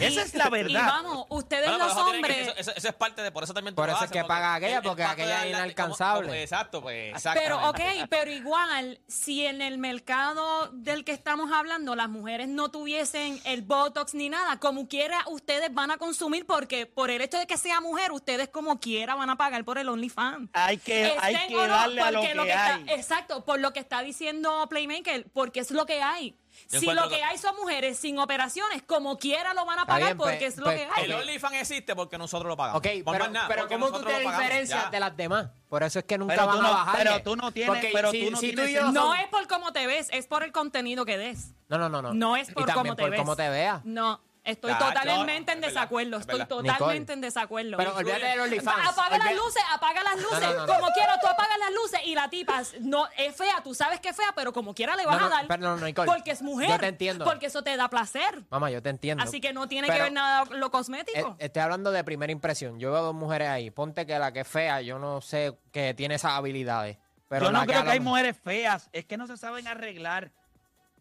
[SPEAKER 2] Esa es la
[SPEAKER 3] Y
[SPEAKER 2] verdad.
[SPEAKER 3] vamos, ustedes
[SPEAKER 6] Bueno,
[SPEAKER 3] los
[SPEAKER 6] que-
[SPEAKER 3] hombres.
[SPEAKER 6] eso, eso- eso es parte de, por eso también tú
[SPEAKER 4] Por eso es que paga aquella, porque aquella es
[SPEAKER 6] la- como-
[SPEAKER 4] inalcanzable.
[SPEAKER 6] como- exacto, pues.
[SPEAKER 3] Pero, ok, pero igual, si en el mercado del que estamos hablando las mujeres no tuviesen el Botox ni nada, como quiera ustedes van a consumir porque por el hecho de que sea mujer, ustedes como quiera van a pagar por el OnlyFans.
[SPEAKER 2] Hay que, hay que
[SPEAKER 3] no,
[SPEAKER 2] darle a lo que,
[SPEAKER 3] está-
[SPEAKER 2] hay.
[SPEAKER 3] exacto, por lo que está diciendo Playmaker, porque es lo que hay.
[SPEAKER 6] Yo
[SPEAKER 3] si lo que
[SPEAKER 6] que-
[SPEAKER 3] hay son mujeres sin operaciones, como quiera lo van a pagar
[SPEAKER 4] bien,
[SPEAKER 3] porque es lo que hay.
[SPEAKER 6] El OnlyFans existe porque nosotros lo pagamos.
[SPEAKER 4] Ok,
[SPEAKER 6] Por
[SPEAKER 4] pero,
[SPEAKER 6] más nada,
[SPEAKER 4] pero ¿cómo tú
[SPEAKER 6] nosotros
[SPEAKER 4] te
[SPEAKER 6] lo pagamos,
[SPEAKER 4] diferencias de las demás? Por eso es que nunca
[SPEAKER 2] Pero
[SPEAKER 4] van a
[SPEAKER 2] no-
[SPEAKER 4] bajarle.
[SPEAKER 2] pero tú no tienes-
[SPEAKER 4] Porque
[SPEAKER 2] pero
[SPEAKER 4] si,
[SPEAKER 2] tú no
[SPEAKER 4] si
[SPEAKER 2] tienes
[SPEAKER 4] yo
[SPEAKER 3] no es por cómo te ves, es por el contenido que des.
[SPEAKER 4] No, no, no, no.
[SPEAKER 3] No es
[SPEAKER 4] Y
[SPEAKER 3] por
[SPEAKER 4] también
[SPEAKER 3] cómo te
[SPEAKER 4] por
[SPEAKER 3] ves.
[SPEAKER 4] cómo te veas.
[SPEAKER 3] No, estoy totalmente
[SPEAKER 6] no,
[SPEAKER 3] en
[SPEAKER 6] es verdad,
[SPEAKER 3] desacuerdo.
[SPEAKER 6] es
[SPEAKER 3] Estoy totalmente
[SPEAKER 4] Nicole.
[SPEAKER 3] en desacuerdo.
[SPEAKER 4] Pero olvídate del OnlyFans.
[SPEAKER 3] Apaga las luces, apaga las luces.
[SPEAKER 4] no, no, no.
[SPEAKER 3] Como quiera, tú apagas las luces y la tipa no es fea, tú sabes que es fea, pero como quiera le vas
[SPEAKER 4] No, no,
[SPEAKER 3] a dar.
[SPEAKER 4] pero no, no, Nicole,
[SPEAKER 3] porque es mujer.
[SPEAKER 4] yo te entiendo.
[SPEAKER 3] Porque eso te da placer.
[SPEAKER 4] Mamá, yo te entiendo.
[SPEAKER 3] Así que no tiene
[SPEAKER 4] Pero-
[SPEAKER 3] que ver nada lo
[SPEAKER 4] Eh,
[SPEAKER 3] cosmético.
[SPEAKER 4] estoy hablando de primera impresión. Yo veo dos mujeres ahí. Ponte que la que es fea, yo no sé que tiene esas habilidades. Pero
[SPEAKER 2] Yo no creo que hay mujeres feas, es que no se saben arreglar.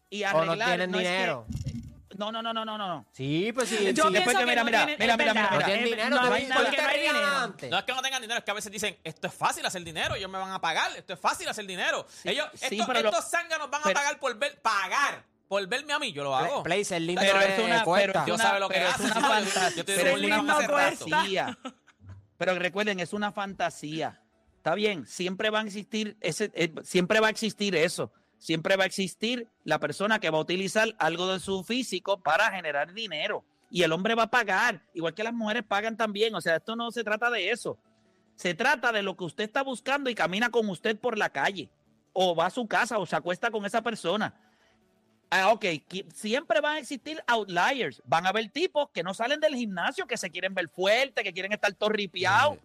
[SPEAKER 2] Y
[SPEAKER 4] O
[SPEAKER 2] arreglar
[SPEAKER 4] no tienen
[SPEAKER 2] es que-
[SPEAKER 4] dinero.
[SPEAKER 2] No, no, no, no, no, no.
[SPEAKER 4] Sí, pues sí.
[SPEAKER 3] Yo
[SPEAKER 4] sí.
[SPEAKER 2] Después que
[SPEAKER 3] que
[SPEAKER 2] mira,
[SPEAKER 3] no
[SPEAKER 2] mira, mira, mira, mira,
[SPEAKER 4] No
[SPEAKER 3] hay que hay dinero.
[SPEAKER 6] es que no tengan dinero, es que a veces dicen, esto es fácil hacer dinero, ellos me van a pagar, esto es fácil hacer dinero. ellos,
[SPEAKER 2] sí,
[SPEAKER 6] estos,
[SPEAKER 2] pero lo-
[SPEAKER 6] estos zánganos van a pagar por ver, pagar, por verme a mí, yo lo hago.
[SPEAKER 4] Play, ser lindo
[SPEAKER 2] Pero
[SPEAKER 4] es,
[SPEAKER 2] una,
[SPEAKER 4] cuesta.
[SPEAKER 6] Yo sabe lo que
[SPEAKER 2] es una fantasía.
[SPEAKER 6] yo estoy
[SPEAKER 2] una fantasía. Pero recuerden, es una fantasía. Está bien, siempre va a existir ese, eh, siempre va a existir eso. Siempre va a existir la persona que va a utilizar algo de su físico para generar dinero. Y el hombre va a pagar, igual que las mujeres pagan también. O sea, esto no se trata de eso. Se trata de lo que usted está buscando y camina con usted por la calle. O va a su casa o se acuesta con esa persona. Ah, ok, siempre van a existir outliers. Van a haber tipos que no salen del gimnasio, que se quieren ver fuertes, que quieren estar torripiados.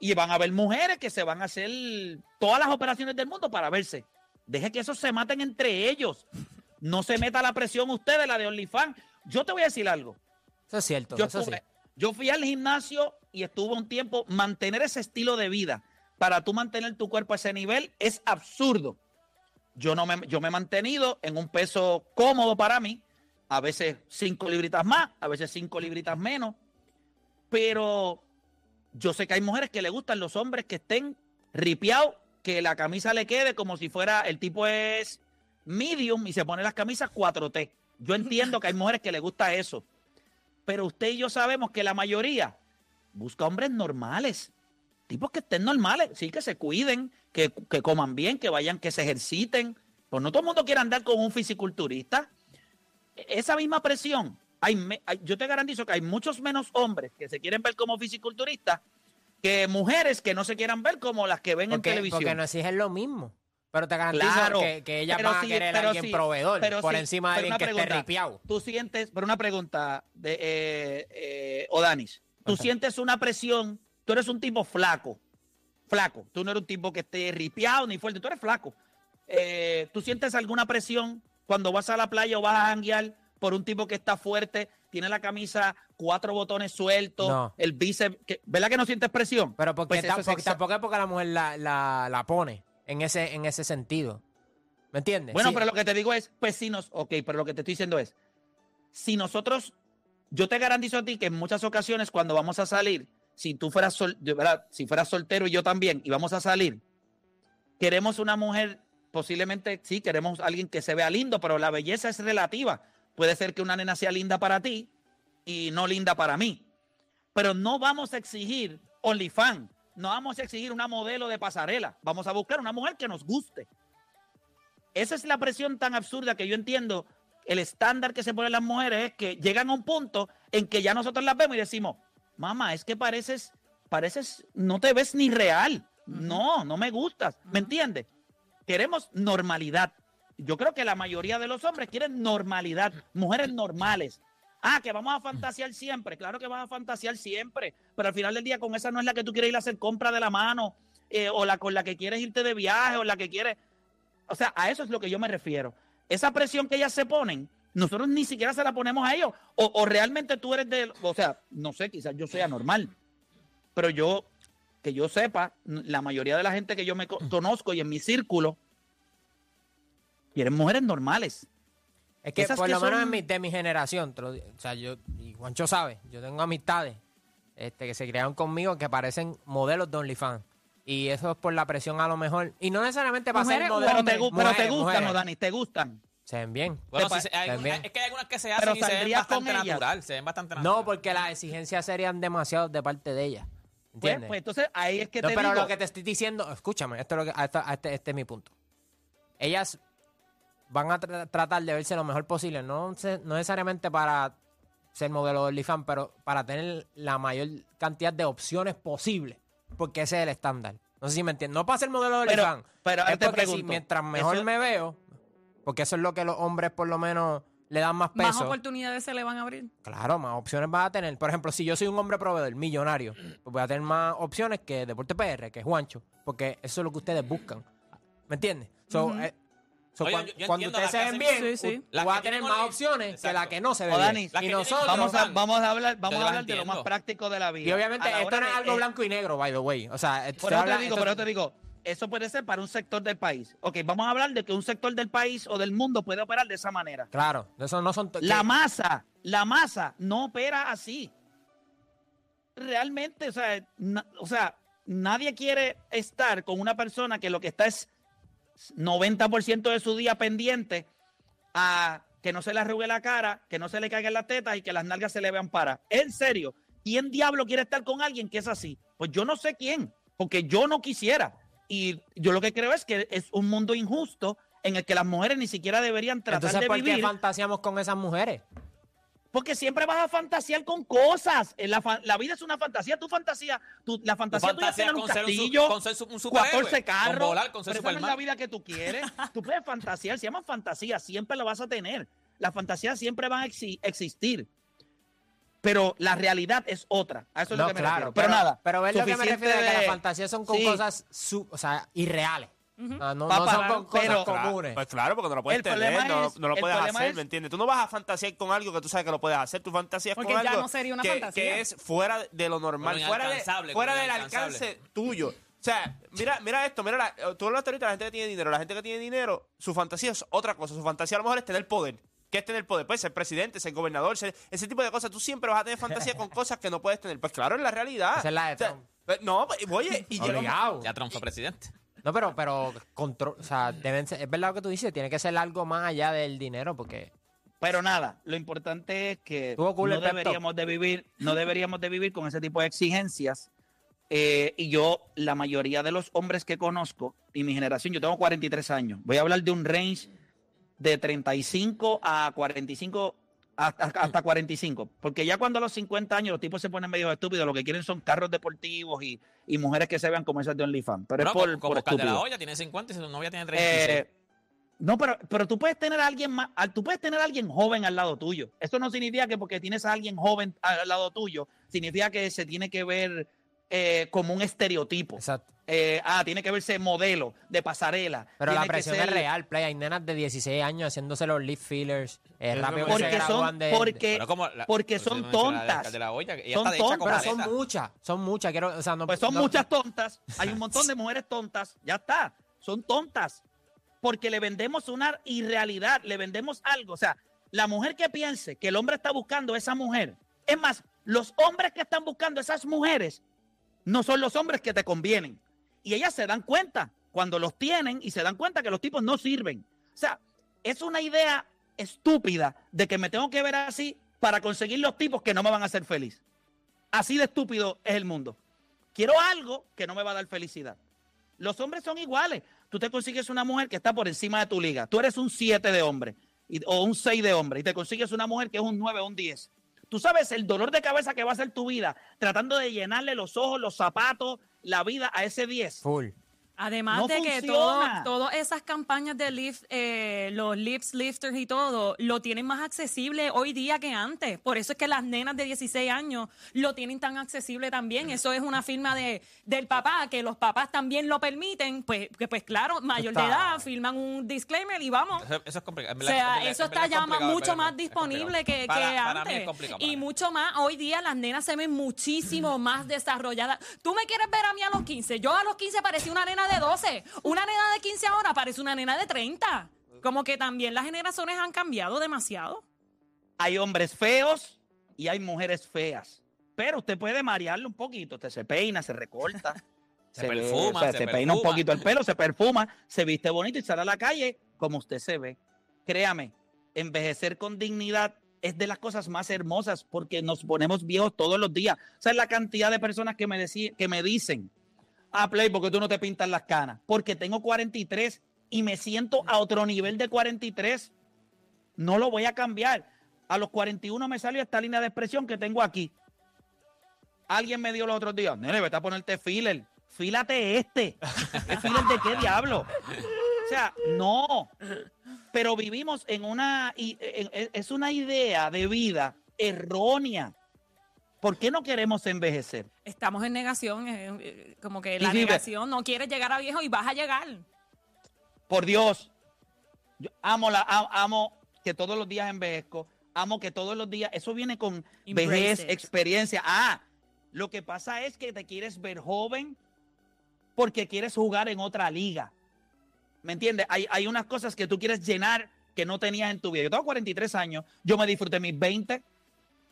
[SPEAKER 2] Y van a haber mujeres que se van a hacer todas las operaciones del mundo para verse. Deje que esos se maten entre ellos. No se meta la presión usted de la de OnlyFans. Yo te voy a decir algo.
[SPEAKER 4] Eso es cierto,
[SPEAKER 2] Yo,
[SPEAKER 4] eso sí.
[SPEAKER 2] estuve- yo fui al gimnasio y estuve un tiempo. Mantener ese estilo de vida para tú mantener tu cuerpo a ese nivel es absurdo. Yo, no me, yo me he mantenido en un peso cómodo para mí. A veces cinco libritas más, a veces cinco libritas menos. Pero yo sé que hay mujeres que le gustan los hombres que estén ripiados, que la camisa le quede como si fuera, el tipo es medium y se pone las camisas 4T. Yo entiendo que hay mujeres que le gusta eso. Pero usted y yo sabemos que la mayoría busca hombres normales. Tipos que estén normales, sí, que se cuiden, que, que coman bien, que vayan, que se ejerciten. Pues no todo el mundo quiere andar con un fisiculturista. Esa misma presión, hay, hay- yo te garantizo que hay muchos menos hombres que se quieren ver como fisiculturistas que mujeres que no se quieran ver como las que ven en televisión.
[SPEAKER 4] porque no exigen lo mismo. Pero te garantizo
[SPEAKER 2] Claro,
[SPEAKER 4] que, que ellas van a querer a alguien
[SPEAKER 2] sí,
[SPEAKER 4] proveedor
[SPEAKER 2] pero
[SPEAKER 4] por
[SPEAKER 2] sí,
[SPEAKER 4] encima de alguien
[SPEAKER 2] una
[SPEAKER 4] que esté
[SPEAKER 2] pregunta,
[SPEAKER 4] ripiado.
[SPEAKER 2] Tú sientes, pero una pregunta de eh, eh, Odanis, tú sientes una presión, tú eres un tipo flaco, flaco, tú no eres un tipo que esté ripiado ni fuerte, tú eres flaco. Eh, ¿Tú sientes alguna presión cuando vas a la playa o vas a janguear por un tipo que está fuerte, tiene la camisa cuatro botones sueltos,
[SPEAKER 4] No.
[SPEAKER 2] el bíceps, que- ¿verdad que no sientes presión?
[SPEAKER 4] Pero porque,
[SPEAKER 2] Pues eso
[SPEAKER 4] ta-
[SPEAKER 2] es
[SPEAKER 4] tampoco es porque la mujer la, la, la pone en ese, en ese sentido. ¿Me entiendes?
[SPEAKER 2] Bueno,
[SPEAKER 4] Sí,
[SPEAKER 2] pero lo que te digo es, pues si nos, ok, pero lo que te estoy diciendo es, si nosotros, yo te garantizo a ti que en muchas ocasiones cuando vamos a salir, si tú fueras, sol- si fueras soltero y yo también, y vamos a salir, queremos una mujer, posiblemente sí, queremos alguien que se vea lindo, pero la belleza es relativa. Puede ser que una nena sea linda para ti y no linda para mí. Pero no vamos a exigir OnlyFans, no vamos a exigir una modelo de pasarela, vamos a buscar una mujer que nos guste. Esa es la presión tan absurda que yo entiendo. El estándar que se ponen las mujeres es que llegan a un punto en que ya nosotros las vemos y decimos, mamá, es que pareces, pareces, no te ves ni real. No, no me gustas. ¿Me entiendes? Queremos normalidad. Yo creo que la mayoría de los hombres quieren normalidad, mujeres normales. Ah, que vamos a fantasear siempre. Claro que vas a fantasear siempre, pero al final del día con esa no es la que tú quieres ir a hacer compra de la mano, eh, o la con la que quieres irte de viaje, o la que quieres. O sea, a eso es lo que yo me refiero. Esa presión que ellas se ponen, nosotros ni siquiera se la ponemos a ellos. O, o realmente tú eres de, o sea, no sé, quizás yo sea normal, pero yo, que yo sepa, la mayoría de la gente que yo me co- conozco y en mi círculo, quieren mujeres normales.
[SPEAKER 4] Es que
[SPEAKER 2] esas
[SPEAKER 4] por
[SPEAKER 2] que
[SPEAKER 4] lo menos
[SPEAKER 2] son-
[SPEAKER 4] en mi- de mi generación, te lo digo, o sea, yo, y Juancho sabe, yo tengo amistades este, que se criaron conmigo que parecen modelos de OnlyFans. Y eso es por la presión a lo mejor. Y no necesariamente para ser
[SPEAKER 3] Mujeres
[SPEAKER 4] modelo.
[SPEAKER 2] Pero te, gu- pero te
[SPEAKER 4] Mujeres,
[SPEAKER 2] gustan,
[SPEAKER 4] mujeres.
[SPEAKER 2] ¿no, Dani? ¿Te gustan?
[SPEAKER 4] Se ven bien.
[SPEAKER 6] Bueno, se- hay- es que hay algunas que se
[SPEAKER 2] Pero
[SPEAKER 6] hacen y se ven bastante
[SPEAKER 2] ellas.
[SPEAKER 6] natural. Se ven bastante natural.
[SPEAKER 4] No, porque las exigencias serían demasiado de parte de ella.
[SPEAKER 2] Pues,
[SPEAKER 4] ¿Entiendes?
[SPEAKER 2] pues entonces ahí es que
[SPEAKER 4] No,
[SPEAKER 2] te
[SPEAKER 4] pero
[SPEAKER 2] digo.
[SPEAKER 4] lo que te estoy diciendo, escúchame, esto es lo que, esto- este, este es mi punto. Ellas van a tra- tratar de verse lo mejor posible, no, se- no necesariamente para ser modelo de OnlyFans, pero para tener la mayor cantidad de opciones posibles, porque ese es el estándar. No sé si me entiendes. No para ser modelo de
[SPEAKER 2] Pero-
[SPEAKER 4] OnlyFans,
[SPEAKER 2] pero ahora
[SPEAKER 4] es porque si mientras mejor
[SPEAKER 2] eso-
[SPEAKER 4] me veo, porque eso es lo que los hombres por lo menos le dan más
[SPEAKER 3] Más
[SPEAKER 4] peso.
[SPEAKER 3] oportunidades se le van a abrir.
[SPEAKER 4] Claro, más opciones vas a tener. Por ejemplo, si yo soy un hombre proveedor, millonario, pues voy a tener más opciones que Deporte PR, que Juancho, porque eso es lo que ustedes buscan. ¿Me entiendes? So, eh, so,
[SPEAKER 6] Oye,
[SPEAKER 4] cuan-
[SPEAKER 6] yo- yo
[SPEAKER 4] cuando ustedes se ven bien,
[SPEAKER 3] Sí, sí.
[SPEAKER 4] vas
[SPEAKER 6] que
[SPEAKER 4] a tener más opciones que la que no se ve
[SPEAKER 2] O
[SPEAKER 4] bien. Y nosotros...
[SPEAKER 2] Vamos a, vamos a hablar, vamos a hablar de lo más práctico de la vida.
[SPEAKER 4] Y obviamente esto no es algo blanco y negro, by the way. O sea,
[SPEAKER 2] Por eso te digo, por eso te digo, eso puede ser para un sector del país. Ok, vamos a hablar de que un sector del país o del mundo puede operar de esa manera.
[SPEAKER 4] Claro, eso no son...
[SPEAKER 2] La masa, la masa no opera así. Realmente, o sea, na- o sea, nadie quiere estar con una persona que lo que está es 90% de su día pendiente a que no se le arrugue la cara, que no se le caigan las tetas y que las nalgas se le vean para. En serio, ¿quién diablo quiere estar con alguien que es así? Pues yo no sé quién, porque yo no quisiera. Y yo lo que creo es que es un mundo injusto en el que las mujeres ni siquiera deberían tratar
[SPEAKER 4] Entonces,
[SPEAKER 2] de
[SPEAKER 4] ¿por qué
[SPEAKER 2] vivir.
[SPEAKER 4] fantaseamos con esas mujeres?
[SPEAKER 2] Porque siempre vas a fantasear con cosas. En La, fa- la vida es una fantasía. Tu fantasía, tu, la
[SPEAKER 6] Tú
[SPEAKER 2] fantasía tuya es un
[SPEAKER 6] un
[SPEAKER 2] castillo,
[SPEAKER 6] con ser un superhéroe,
[SPEAKER 2] 14 carros.
[SPEAKER 6] con volar, con ser
[SPEAKER 2] pero esa no es la vida que tú quieres. <laughs> Tú puedes fantasear, se llama fantasía, siempre la vas a tener. Las fantasías siempre van a exi- existir. Pero la realidad es otra. A eso es
[SPEAKER 4] No,
[SPEAKER 2] lo que me
[SPEAKER 4] claro,
[SPEAKER 2] refiero. Pero, nada.
[SPEAKER 4] Pero ves lo que me
[SPEAKER 2] suficiente
[SPEAKER 4] refiero a que
[SPEAKER 2] de-
[SPEAKER 4] las fantasías son con
[SPEAKER 2] Sí.
[SPEAKER 4] cosas su- o sea, irreales. Ah, no, no son cosas
[SPEAKER 2] pero-
[SPEAKER 4] comunes.
[SPEAKER 5] Pues claro, porque no lo puedes tener,
[SPEAKER 2] problema
[SPEAKER 5] no,
[SPEAKER 2] es-
[SPEAKER 5] no lo puedes hacer,
[SPEAKER 2] es-
[SPEAKER 5] ¿me entiendes? Tú no vas a fantasear con algo que tú sabes que lo puedes hacer, tú fantasías
[SPEAKER 3] Porque
[SPEAKER 5] con
[SPEAKER 3] ya
[SPEAKER 5] algo
[SPEAKER 3] no sería una
[SPEAKER 5] que,
[SPEAKER 3] fantasía.
[SPEAKER 5] que es fuera de lo normal, fuera, de, fuera del alcance tuyo. O sea, mira, mira esto, mira, la, tú hablaste ahorita de la gente que tiene dinero, la gente que tiene dinero, su fantasía es otra cosa, su fantasía a lo mejor es tener poder. ¿Qué es tener poder? Pues ser presidente, ser gobernador, ser, ese tipo de cosas. Tú siempre vas a tener fantasía con <laughs> cosas que no puedes tener. Pues claro, es la realidad.
[SPEAKER 4] Esa es la de
[SPEAKER 5] O sea,
[SPEAKER 4] Trump.
[SPEAKER 5] pues, no, pues, oye, y
[SPEAKER 4] Obligado.
[SPEAKER 6] Ya Trump fue presidente.
[SPEAKER 4] No, pero, pero contro- o sea, deben ser- es verdad lo que tú dices, tiene que ser algo más allá del dinero, porque
[SPEAKER 2] Pero nada, lo importante es que
[SPEAKER 4] cool
[SPEAKER 2] no deberíamos de vivir, no deberíamos de vivir con ese tipo de exigencias. Eh, y yo, la mayoría de los hombres que conozco, y mi generación, yo tengo 43 años, voy a hablar de un range de 35 a 45 hasta, hasta 45. Porque ya cuando a los 50 años los tipos se ponen medio estúpidos, lo que quieren son carros deportivos y, y mujeres que se vean como esas de OnlyFans. Pero es por,
[SPEAKER 6] como
[SPEAKER 2] por
[SPEAKER 6] de la. Hoya tiene 50 y su novia tiene 36.
[SPEAKER 2] Eh, no, pero, pero tú puedes tener a alguien más, tú puedes tener a alguien joven al lado tuyo. Eso no significa que porque tienes a alguien joven al lado tuyo, significa que se tiene que ver eh, como un estereotipo.
[SPEAKER 4] Exacto.
[SPEAKER 2] Eh, ah, tiene que verse modelo de pasarela.
[SPEAKER 4] Pero la
[SPEAKER 2] que
[SPEAKER 4] presión
[SPEAKER 2] ser-
[SPEAKER 4] es real, Play. Hay nenas de 16 años haciéndose los lip fillers. Es
[SPEAKER 5] Eso
[SPEAKER 4] rápido
[SPEAKER 5] es
[SPEAKER 4] que se
[SPEAKER 2] Porque son,
[SPEAKER 4] de- de-
[SPEAKER 2] porque,
[SPEAKER 6] como la-
[SPEAKER 2] porque son tontas.
[SPEAKER 6] De la Hoya, ella
[SPEAKER 2] Son tontas.
[SPEAKER 4] Pero son muchas, son muchas. Quiero, o sea, no,
[SPEAKER 2] Pues son
[SPEAKER 4] no-
[SPEAKER 2] muchas tontas. Hay un montón de mujeres tontas. Ya está. Son tontas. Porque le vendemos una irrealidad, le vendemos algo. O sea, la mujer que piense que el hombre está buscando a esa mujer. Es más, los hombres que están buscando a esas mujeres no son los hombres que te convienen. Y ellas se dan cuenta cuando los tienen y se dan cuenta que los tipos no sirven. O sea, es una idea estúpida de que me tengo que ver así para conseguir los tipos que no me van a hacer feliz. Así de estúpido es el mundo. Quiero algo que no me va a dar felicidad. Los hombres son iguales. Tú te consigues una mujer que está por encima de tu liga. Tú eres un 7 de hombre y- o un 6 de hombre y te consigues una mujer que es un 9 o un 10. Tú sabes el dolor de cabeza que va a ser tu vida tratando de llenarle los ojos, los zapatos, la vida a ese 10.
[SPEAKER 4] Full.
[SPEAKER 3] Además
[SPEAKER 2] No
[SPEAKER 3] de que todo-
[SPEAKER 2] funciona.
[SPEAKER 3] todas esas campañas de lift, eh, los lips lifters y todo, lo tienen más accesible hoy día que antes. Por eso es que las nenas de 16 años lo tienen tan accesible también. Eso es una firma de, del papá, que los papás también lo permiten. Pues, que, pues claro, mayor de edad, firman un disclaimer y vamos.
[SPEAKER 6] Eso, eso es complicado.
[SPEAKER 3] O sea,
[SPEAKER 6] verdad-
[SPEAKER 3] eso está
[SPEAKER 6] es
[SPEAKER 3] ya más- mucho más disponible que, que
[SPEAKER 6] Para-
[SPEAKER 3] antes.
[SPEAKER 6] Para mí es complicado.
[SPEAKER 3] y mucho más, hoy día las nenas se ven muchísimo <clears throat> más desarrolladas. Tú me quieres ver a mí a los 15. Yo a los 15 parecía una nena de 12. Una nena de 15 ahora parece una nena de 30. Como que también las generaciones han cambiado demasiado.
[SPEAKER 2] Hay hombres feos y hay mujeres feas. Pero usted puede marearle un poquito. Usted se peina, se recorta. <laughs>
[SPEAKER 6] Se perfuma,
[SPEAKER 2] o sea,
[SPEAKER 6] se
[SPEAKER 2] se, peina un poquito el pelo, se perfuma, se viste bonito y sale a la calle como usted se ve. Créame, envejecer con dignidad es de las cosas más hermosas porque nos ponemos viejos todos los días. O sea, la cantidad de personas que me, deci- que me dicen, ah, Play, porque tú no te pintas las canas? Porque tengo 43 y me siento a otro nivel de 43. No lo voy a cambiar. A los 41 me salió esta línea de expresión que tengo aquí. Alguien me dio los otros días, nene, vete a ponerte filler. Fílate este. <laughs> ¿El filler de qué diablo? O sea, no. Pero vivimos en una, en- es una idea de vida errónea. ¿Por qué no queremos envejecer?
[SPEAKER 3] Estamos en negación, eh, eh, como que la
[SPEAKER 2] sí,
[SPEAKER 3] negación, no quieres llegar a viejo y vas a llegar.
[SPEAKER 2] Por Dios, yo amo, la, amo que todos los días envejezco, amo que todos los días, eso viene con
[SPEAKER 3] Embrace
[SPEAKER 2] vejez,
[SPEAKER 3] it.
[SPEAKER 2] experiencia. Ah, lo que pasa es que te quieres ver joven porque quieres jugar en otra liga. ¿Me entiendes? Hay, hay unas cosas que tú quieres llenar que no tenías en tu vida. Yo tengo 43 años, yo me disfruté mis 20,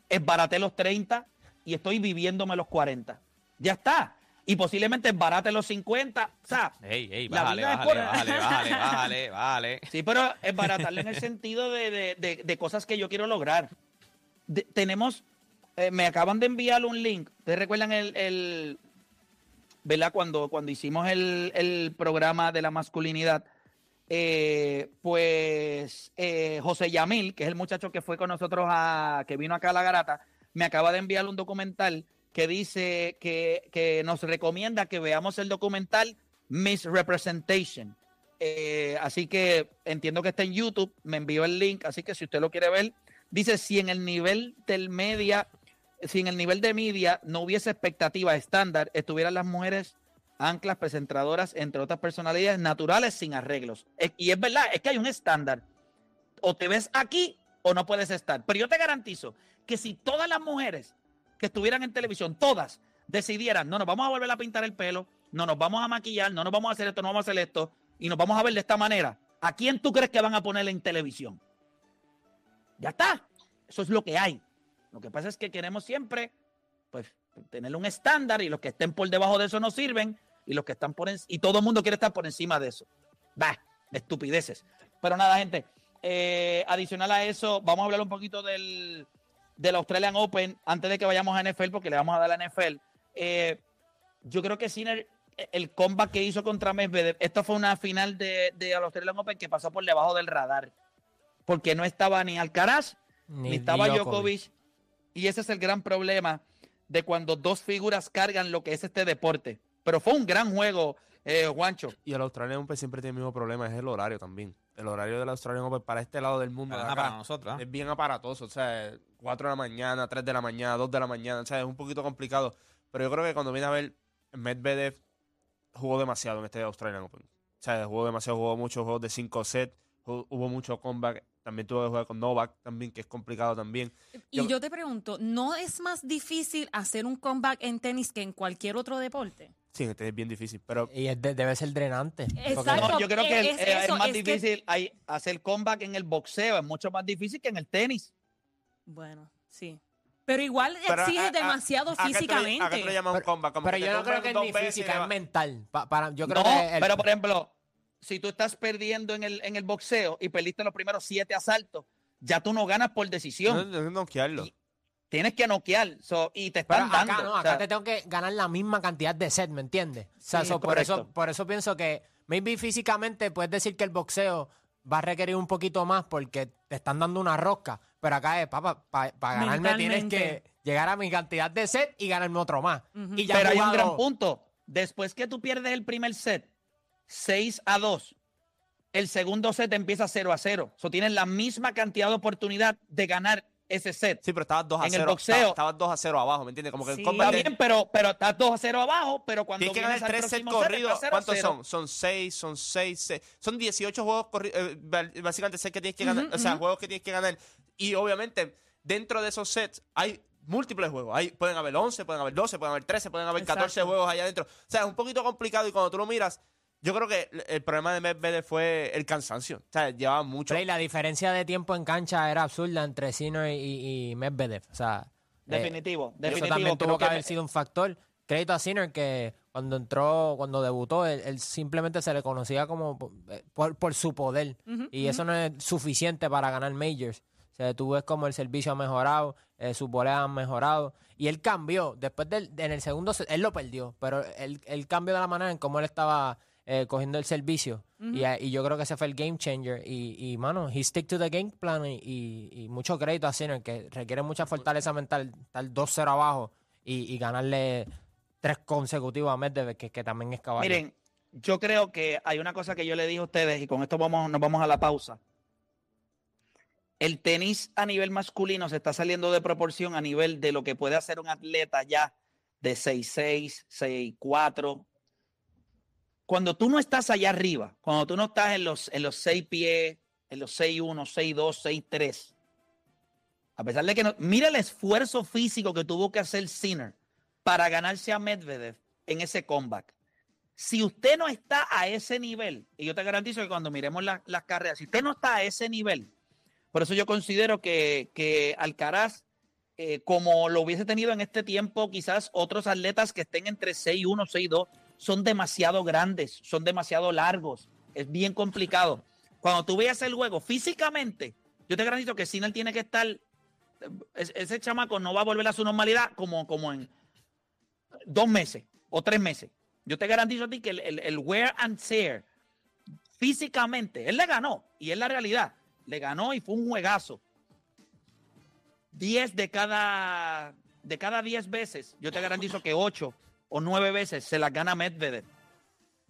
[SPEAKER 2] esbaraté los 30 y estoy viviéndome los 40. Ya está. Y posiblemente esbarate los 50. O sea,
[SPEAKER 6] Ey, ey,
[SPEAKER 2] La
[SPEAKER 6] bájale,
[SPEAKER 2] vida es
[SPEAKER 6] bájale,
[SPEAKER 2] por-
[SPEAKER 6] bájale, bájale, bájale, <laughs> bájale.
[SPEAKER 2] Sí, pero es baratarle en el sentido de, de- de- de cosas que yo quiero lograr. Tenemos, eh, me acaban de enviar un link. ¿Ustedes recuerdan el, el- ¿verdad? Cuando, cuando hicimos el, el programa de la masculinidad, eh, pues eh, José Yamil, que es el muchacho que fue con nosotros a, que vino acá a la garata, me acaba de enviar un documental que dice que, que nos recomienda que veamos el documental Misrepresentation. Eh, así que entiendo que está en YouTube, me envió el link, así que si usted lo quiere ver, dice si en el nivel del media, si en el nivel de media no hubiese expectativa estándar, estuvieran las mujeres anclas, presentadoras, entre otras personalidades naturales sin arreglos. Y es verdad, es que hay un estándar. O te ves aquí o no puedes estar. Pero yo te garantizo que si todas las mujeres que estuvieran en televisión, todas, decidieran, no nos vamos a volver a pintar el pelo, no nos vamos a maquillar, no nos vamos a hacer esto, no vamos a hacer esto, y nos vamos a ver de esta manera, ¿a quién tú crees que van a poner en televisión? Ya está. Eso es lo que hay. Lo que pasa es que queremos siempre, pues, tener un estándar y los que estén por debajo de eso no sirven y los que están por en- y todo el mundo quiere estar por encima de eso. Bah, estupideces. Pero nada, gente. eh, adicional a eso, vamos a hablar un poquito del, del Australian Open antes de que vayamos a NFL, porque le vamos a dar a la NFL. Eh, yo creo que Sinner, el comeback que hizo contra Medvedev, esta fue una final de, de Australian Open que pasó por debajo del radar, porque no estaba ni Alcaraz
[SPEAKER 4] Ni-
[SPEAKER 2] ni estaba
[SPEAKER 4] ni
[SPEAKER 2] Djokovic. Y ese es el gran problema de cuando dos figuras cargan lo que es este deporte. Pero fue un gran juego, eh, Juancho.
[SPEAKER 5] Y el Australian Open siempre tiene el mismo problema, es el horario también. El horario del Australian Open para este lado del mundo acá,
[SPEAKER 6] para nosotros. ¿ah?
[SPEAKER 5] es bien aparatoso. O sea, 4 de la mañana, 3 de la mañana, 2 de la mañana. O sea, es un poquito complicado. Pero yo creo que cuando viene a ver, Medvedev jugó demasiado en este Australian Open. O sea, jugó demasiado, jugó muchos juegos de 5 sets, hu- hubo mucho comeback. También tuvo que jugar con Novak también, que es complicado también.
[SPEAKER 3] Y
[SPEAKER 5] Yo-
[SPEAKER 3] yo te pregunto, ¿no es más difícil hacer un comeback en tenis que en cualquier otro deporte?
[SPEAKER 5] Sí, este es bien difícil. Pero
[SPEAKER 4] Y es de- debe ser drenante.
[SPEAKER 3] Exacto.
[SPEAKER 2] No, yo creo que el-
[SPEAKER 3] es
[SPEAKER 2] es,
[SPEAKER 3] eso,
[SPEAKER 2] más
[SPEAKER 3] es que-
[SPEAKER 2] difícil hay- hacer comeback en el boxeo. Es mucho más difícil que en el tenis.
[SPEAKER 3] Bueno, sí. Pero igual
[SPEAKER 5] Pero
[SPEAKER 3] exige
[SPEAKER 5] a- a-
[SPEAKER 3] demasiado
[SPEAKER 5] ¿a qué tú le-
[SPEAKER 3] físicamente.
[SPEAKER 5] ¿A qué tú le llamas un comeback? Como
[SPEAKER 4] Pero yo
[SPEAKER 5] te
[SPEAKER 4] no creo
[SPEAKER 5] tumben
[SPEAKER 4] que es
[SPEAKER 5] dos
[SPEAKER 4] ni
[SPEAKER 5] veces y
[SPEAKER 4] física,
[SPEAKER 5] le
[SPEAKER 4] es
[SPEAKER 5] va-
[SPEAKER 4] mental. Pa- para, yo creo
[SPEAKER 2] no,
[SPEAKER 4] que el-
[SPEAKER 2] pero por ejemplo, si tú estás perdiendo en el, en el boxeo y perdiste los primeros siete asaltos, ya tú no ganas por decisión.
[SPEAKER 5] No, no, no noquearlo.
[SPEAKER 2] Y- Tienes que noquear. so, y te
[SPEAKER 4] Pero
[SPEAKER 2] están
[SPEAKER 4] acá
[SPEAKER 2] dando.
[SPEAKER 4] no,
[SPEAKER 2] o
[SPEAKER 4] acá
[SPEAKER 2] sea,
[SPEAKER 4] te tengo que ganar la misma cantidad de set, ¿me entiendes? O sea,
[SPEAKER 2] Sí,
[SPEAKER 4] so, por, eso, por eso pienso que maybe físicamente puedes decir que el boxeo va a requerir un poquito más porque te están dando una rosca, pero acá es, papá, para ganarme tienes que llegar a mi cantidad de set y ganarme otro más. Y ya
[SPEAKER 2] pero hay un gran punto. Después que tú pierdes el primer set, 6 a 2, el segundo set empieza 0 a 0. So, tienes la misma cantidad de oportunidad de ganar ese set.
[SPEAKER 5] Sí, pero estabas 2 a
[SPEAKER 2] En el
[SPEAKER 5] 0.
[SPEAKER 2] boxeo-
[SPEAKER 5] Estabas, estabas 2 a 0 abajo, ¿me entiendes? Como que el
[SPEAKER 3] Sí.
[SPEAKER 5] combat
[SPEAKER 2] Está
[SPEAKER 5] de-
[SPEAKER 2] bien, pero, pero estás 2 a 0 abajo, pero cuando
[SPEAKER 5] Tienes que ganar
[SPEAKER 2] vienes al
[SPEAKER 5] 3 sets corridos.
[SPEAKER 2] 0
[SPEAKER 5] ¿Cuántos
[SPEAKER 2] 0.
[SPEAKER 5] son? Son 6, son 6, Son 18 juegos corridos. básicamente sets que tienes que ganar.
[SPEAKER 3] Ujú,
[SPEAKER 5] O sea,
[SPEAKER 3] ujú.
[SPEAKER 5] juegos que tienes que ganar. Y obviamente, dentro de esos sets hay múltiples juegos. Hay, pueden haber 11, pueden haber 12, pueden haber 13, pueden haber 14
[SPEAKER 3] Exacto.
[SPEAKER 5] juegos allá adentro. O sea, es un poquito complicado y cuando tú lo miras, yo creo que el- problema de Medvedev fue el cansancio. O sea, llevaba mucho.
[SPEAKER 4] Play, la diferencia de tiempo en cancha era absurda entre Sinner y, y- Medvedev. O sea, eh,
[SPEAKER 2] Definitivo,
[SPEAKER 4] Eso
[SPEAKER 2] definitivo.
[SPEAKER 4] también
[SPEAKER 2] creo
[SPEAKER 4] tuvo que
[SPEAKER 2] que
[SPEAKER 4] haber sido un factor. Crédito a Sinner que cuando entró, cuando debutó, él, él simplemente se le conocía como por, por- su poder. Y eso no es suficiente para ganar majors. O sea, tú ves como el servicio ha mejorado, eh, sus boleas han mejorado. Y él cambió. Después del, en el segundo él lo perdió, pero él, él cambió de la manera en cómo él estaba eh, cogiendo el servicio. y, y yo creo que ese fue el game changer. Y, y mano, he stick to the game plan. Y, mucho crédito a Sinner, que requiere mucha fortaleza mental, estar 2-0 abajo y, y ganarle tres consecutivos a Medvedev, que, que también es caballo.
[SPEAKER 2] Miren, yo creo que hay una cosa que yo le dije a ustedes y con esto vamos, nos vamos a la pausa. El tenis a nivel masculino se está saliendo de proporción a nivel de lo que puede hacer un atleta ya de 6'6, 6'4. Cuando tú no estás allá arriba, cuando tú no estás en los, en los 6 pies, en los 6'1, 6'2, 6'3, a pesar de que no, mira el esfuerzo físico que tuvo que hacer Sinner para ganarse a Medvedev en ese comeback. Si usted no está a ese nivel, y yo te garantizo que cuando miremos la- las carreras, si usted no está a ese nivel, por eso yo considero que, que Alcaraz, eh, como lo hubiese tenido en este tiempo, quizás otros atletas que estén entre 6'1, 6'2, son demasiado grandes, son demasiado largos, es bien complicado. Cuando tú veas el juego físicamente, yo te garantizo que Sinner tiene que estar, es- ese chamaco no va a volver a su normalidad como, como en dos meses o tres meses. Yo te garantizo a ti que el wear and tear físicamente, él le ganó y es la realidad. Le ganó y fue un juegazo. 10 de cada de cada 10 veces, yo te garantizo que 8 o 9 veces se las gana Medvedev.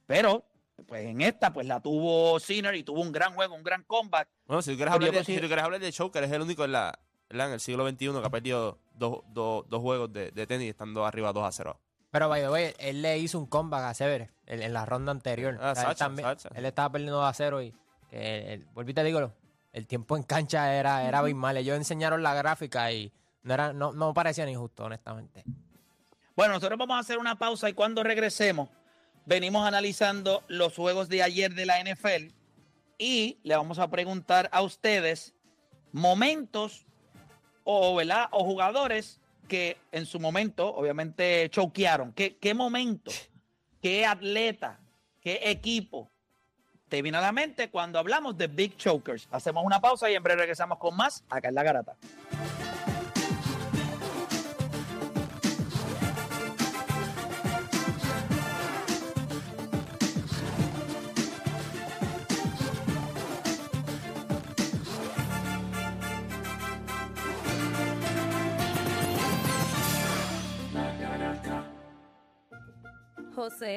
[SPEAKER 2] Pero pues en esta pues la tuvo Sinner y tuvo un gran juego, un gran comeback.
[SPEAKER 5] Bueno, si tú quieres, hablar de, si tú quieres hablar de Choker, es el único en, la, en el siglo XXI que ha perdido dos, dos, dos juegos de, de tenis estando arriba 2 a 0.
[SPEAKER 4] Pero, by the way, él le hizo un comeback a Sever en, en la ronda anterior.
[SPEAKER 5] Ah,
[SPEAKER 4] O sea, él,
[SPEAKER 5] Sacha,
[SPEAKER 4] también-
[SPEAKER 5] Sacha.
[SPEAKER 4] él estaba perdiendo 2 a 0 y, que el- volví y te digo, el tiempo en cancha era, era abismal. Ellos enseñaron la gráfica y no, era, no, no parecía ni justo, honestamente.
[SPEAKER 2] Bueno, nosotros vamos a hacer una pausa y cuando regresemos venimos analizando los juegos de ayer de la NFL y le vamos a preguntar a ustedes momentos o, ¿verdad? o jugadores que en su momento obviamente choquearon. ¿Qué, qué momento, qué atleta, qué equipo te viene a la mente cuando hablamos de Big Chokers? Hacemos una pausa y en breve regresamos con más acá en La Garata.
[SPEAKER 10] Jose.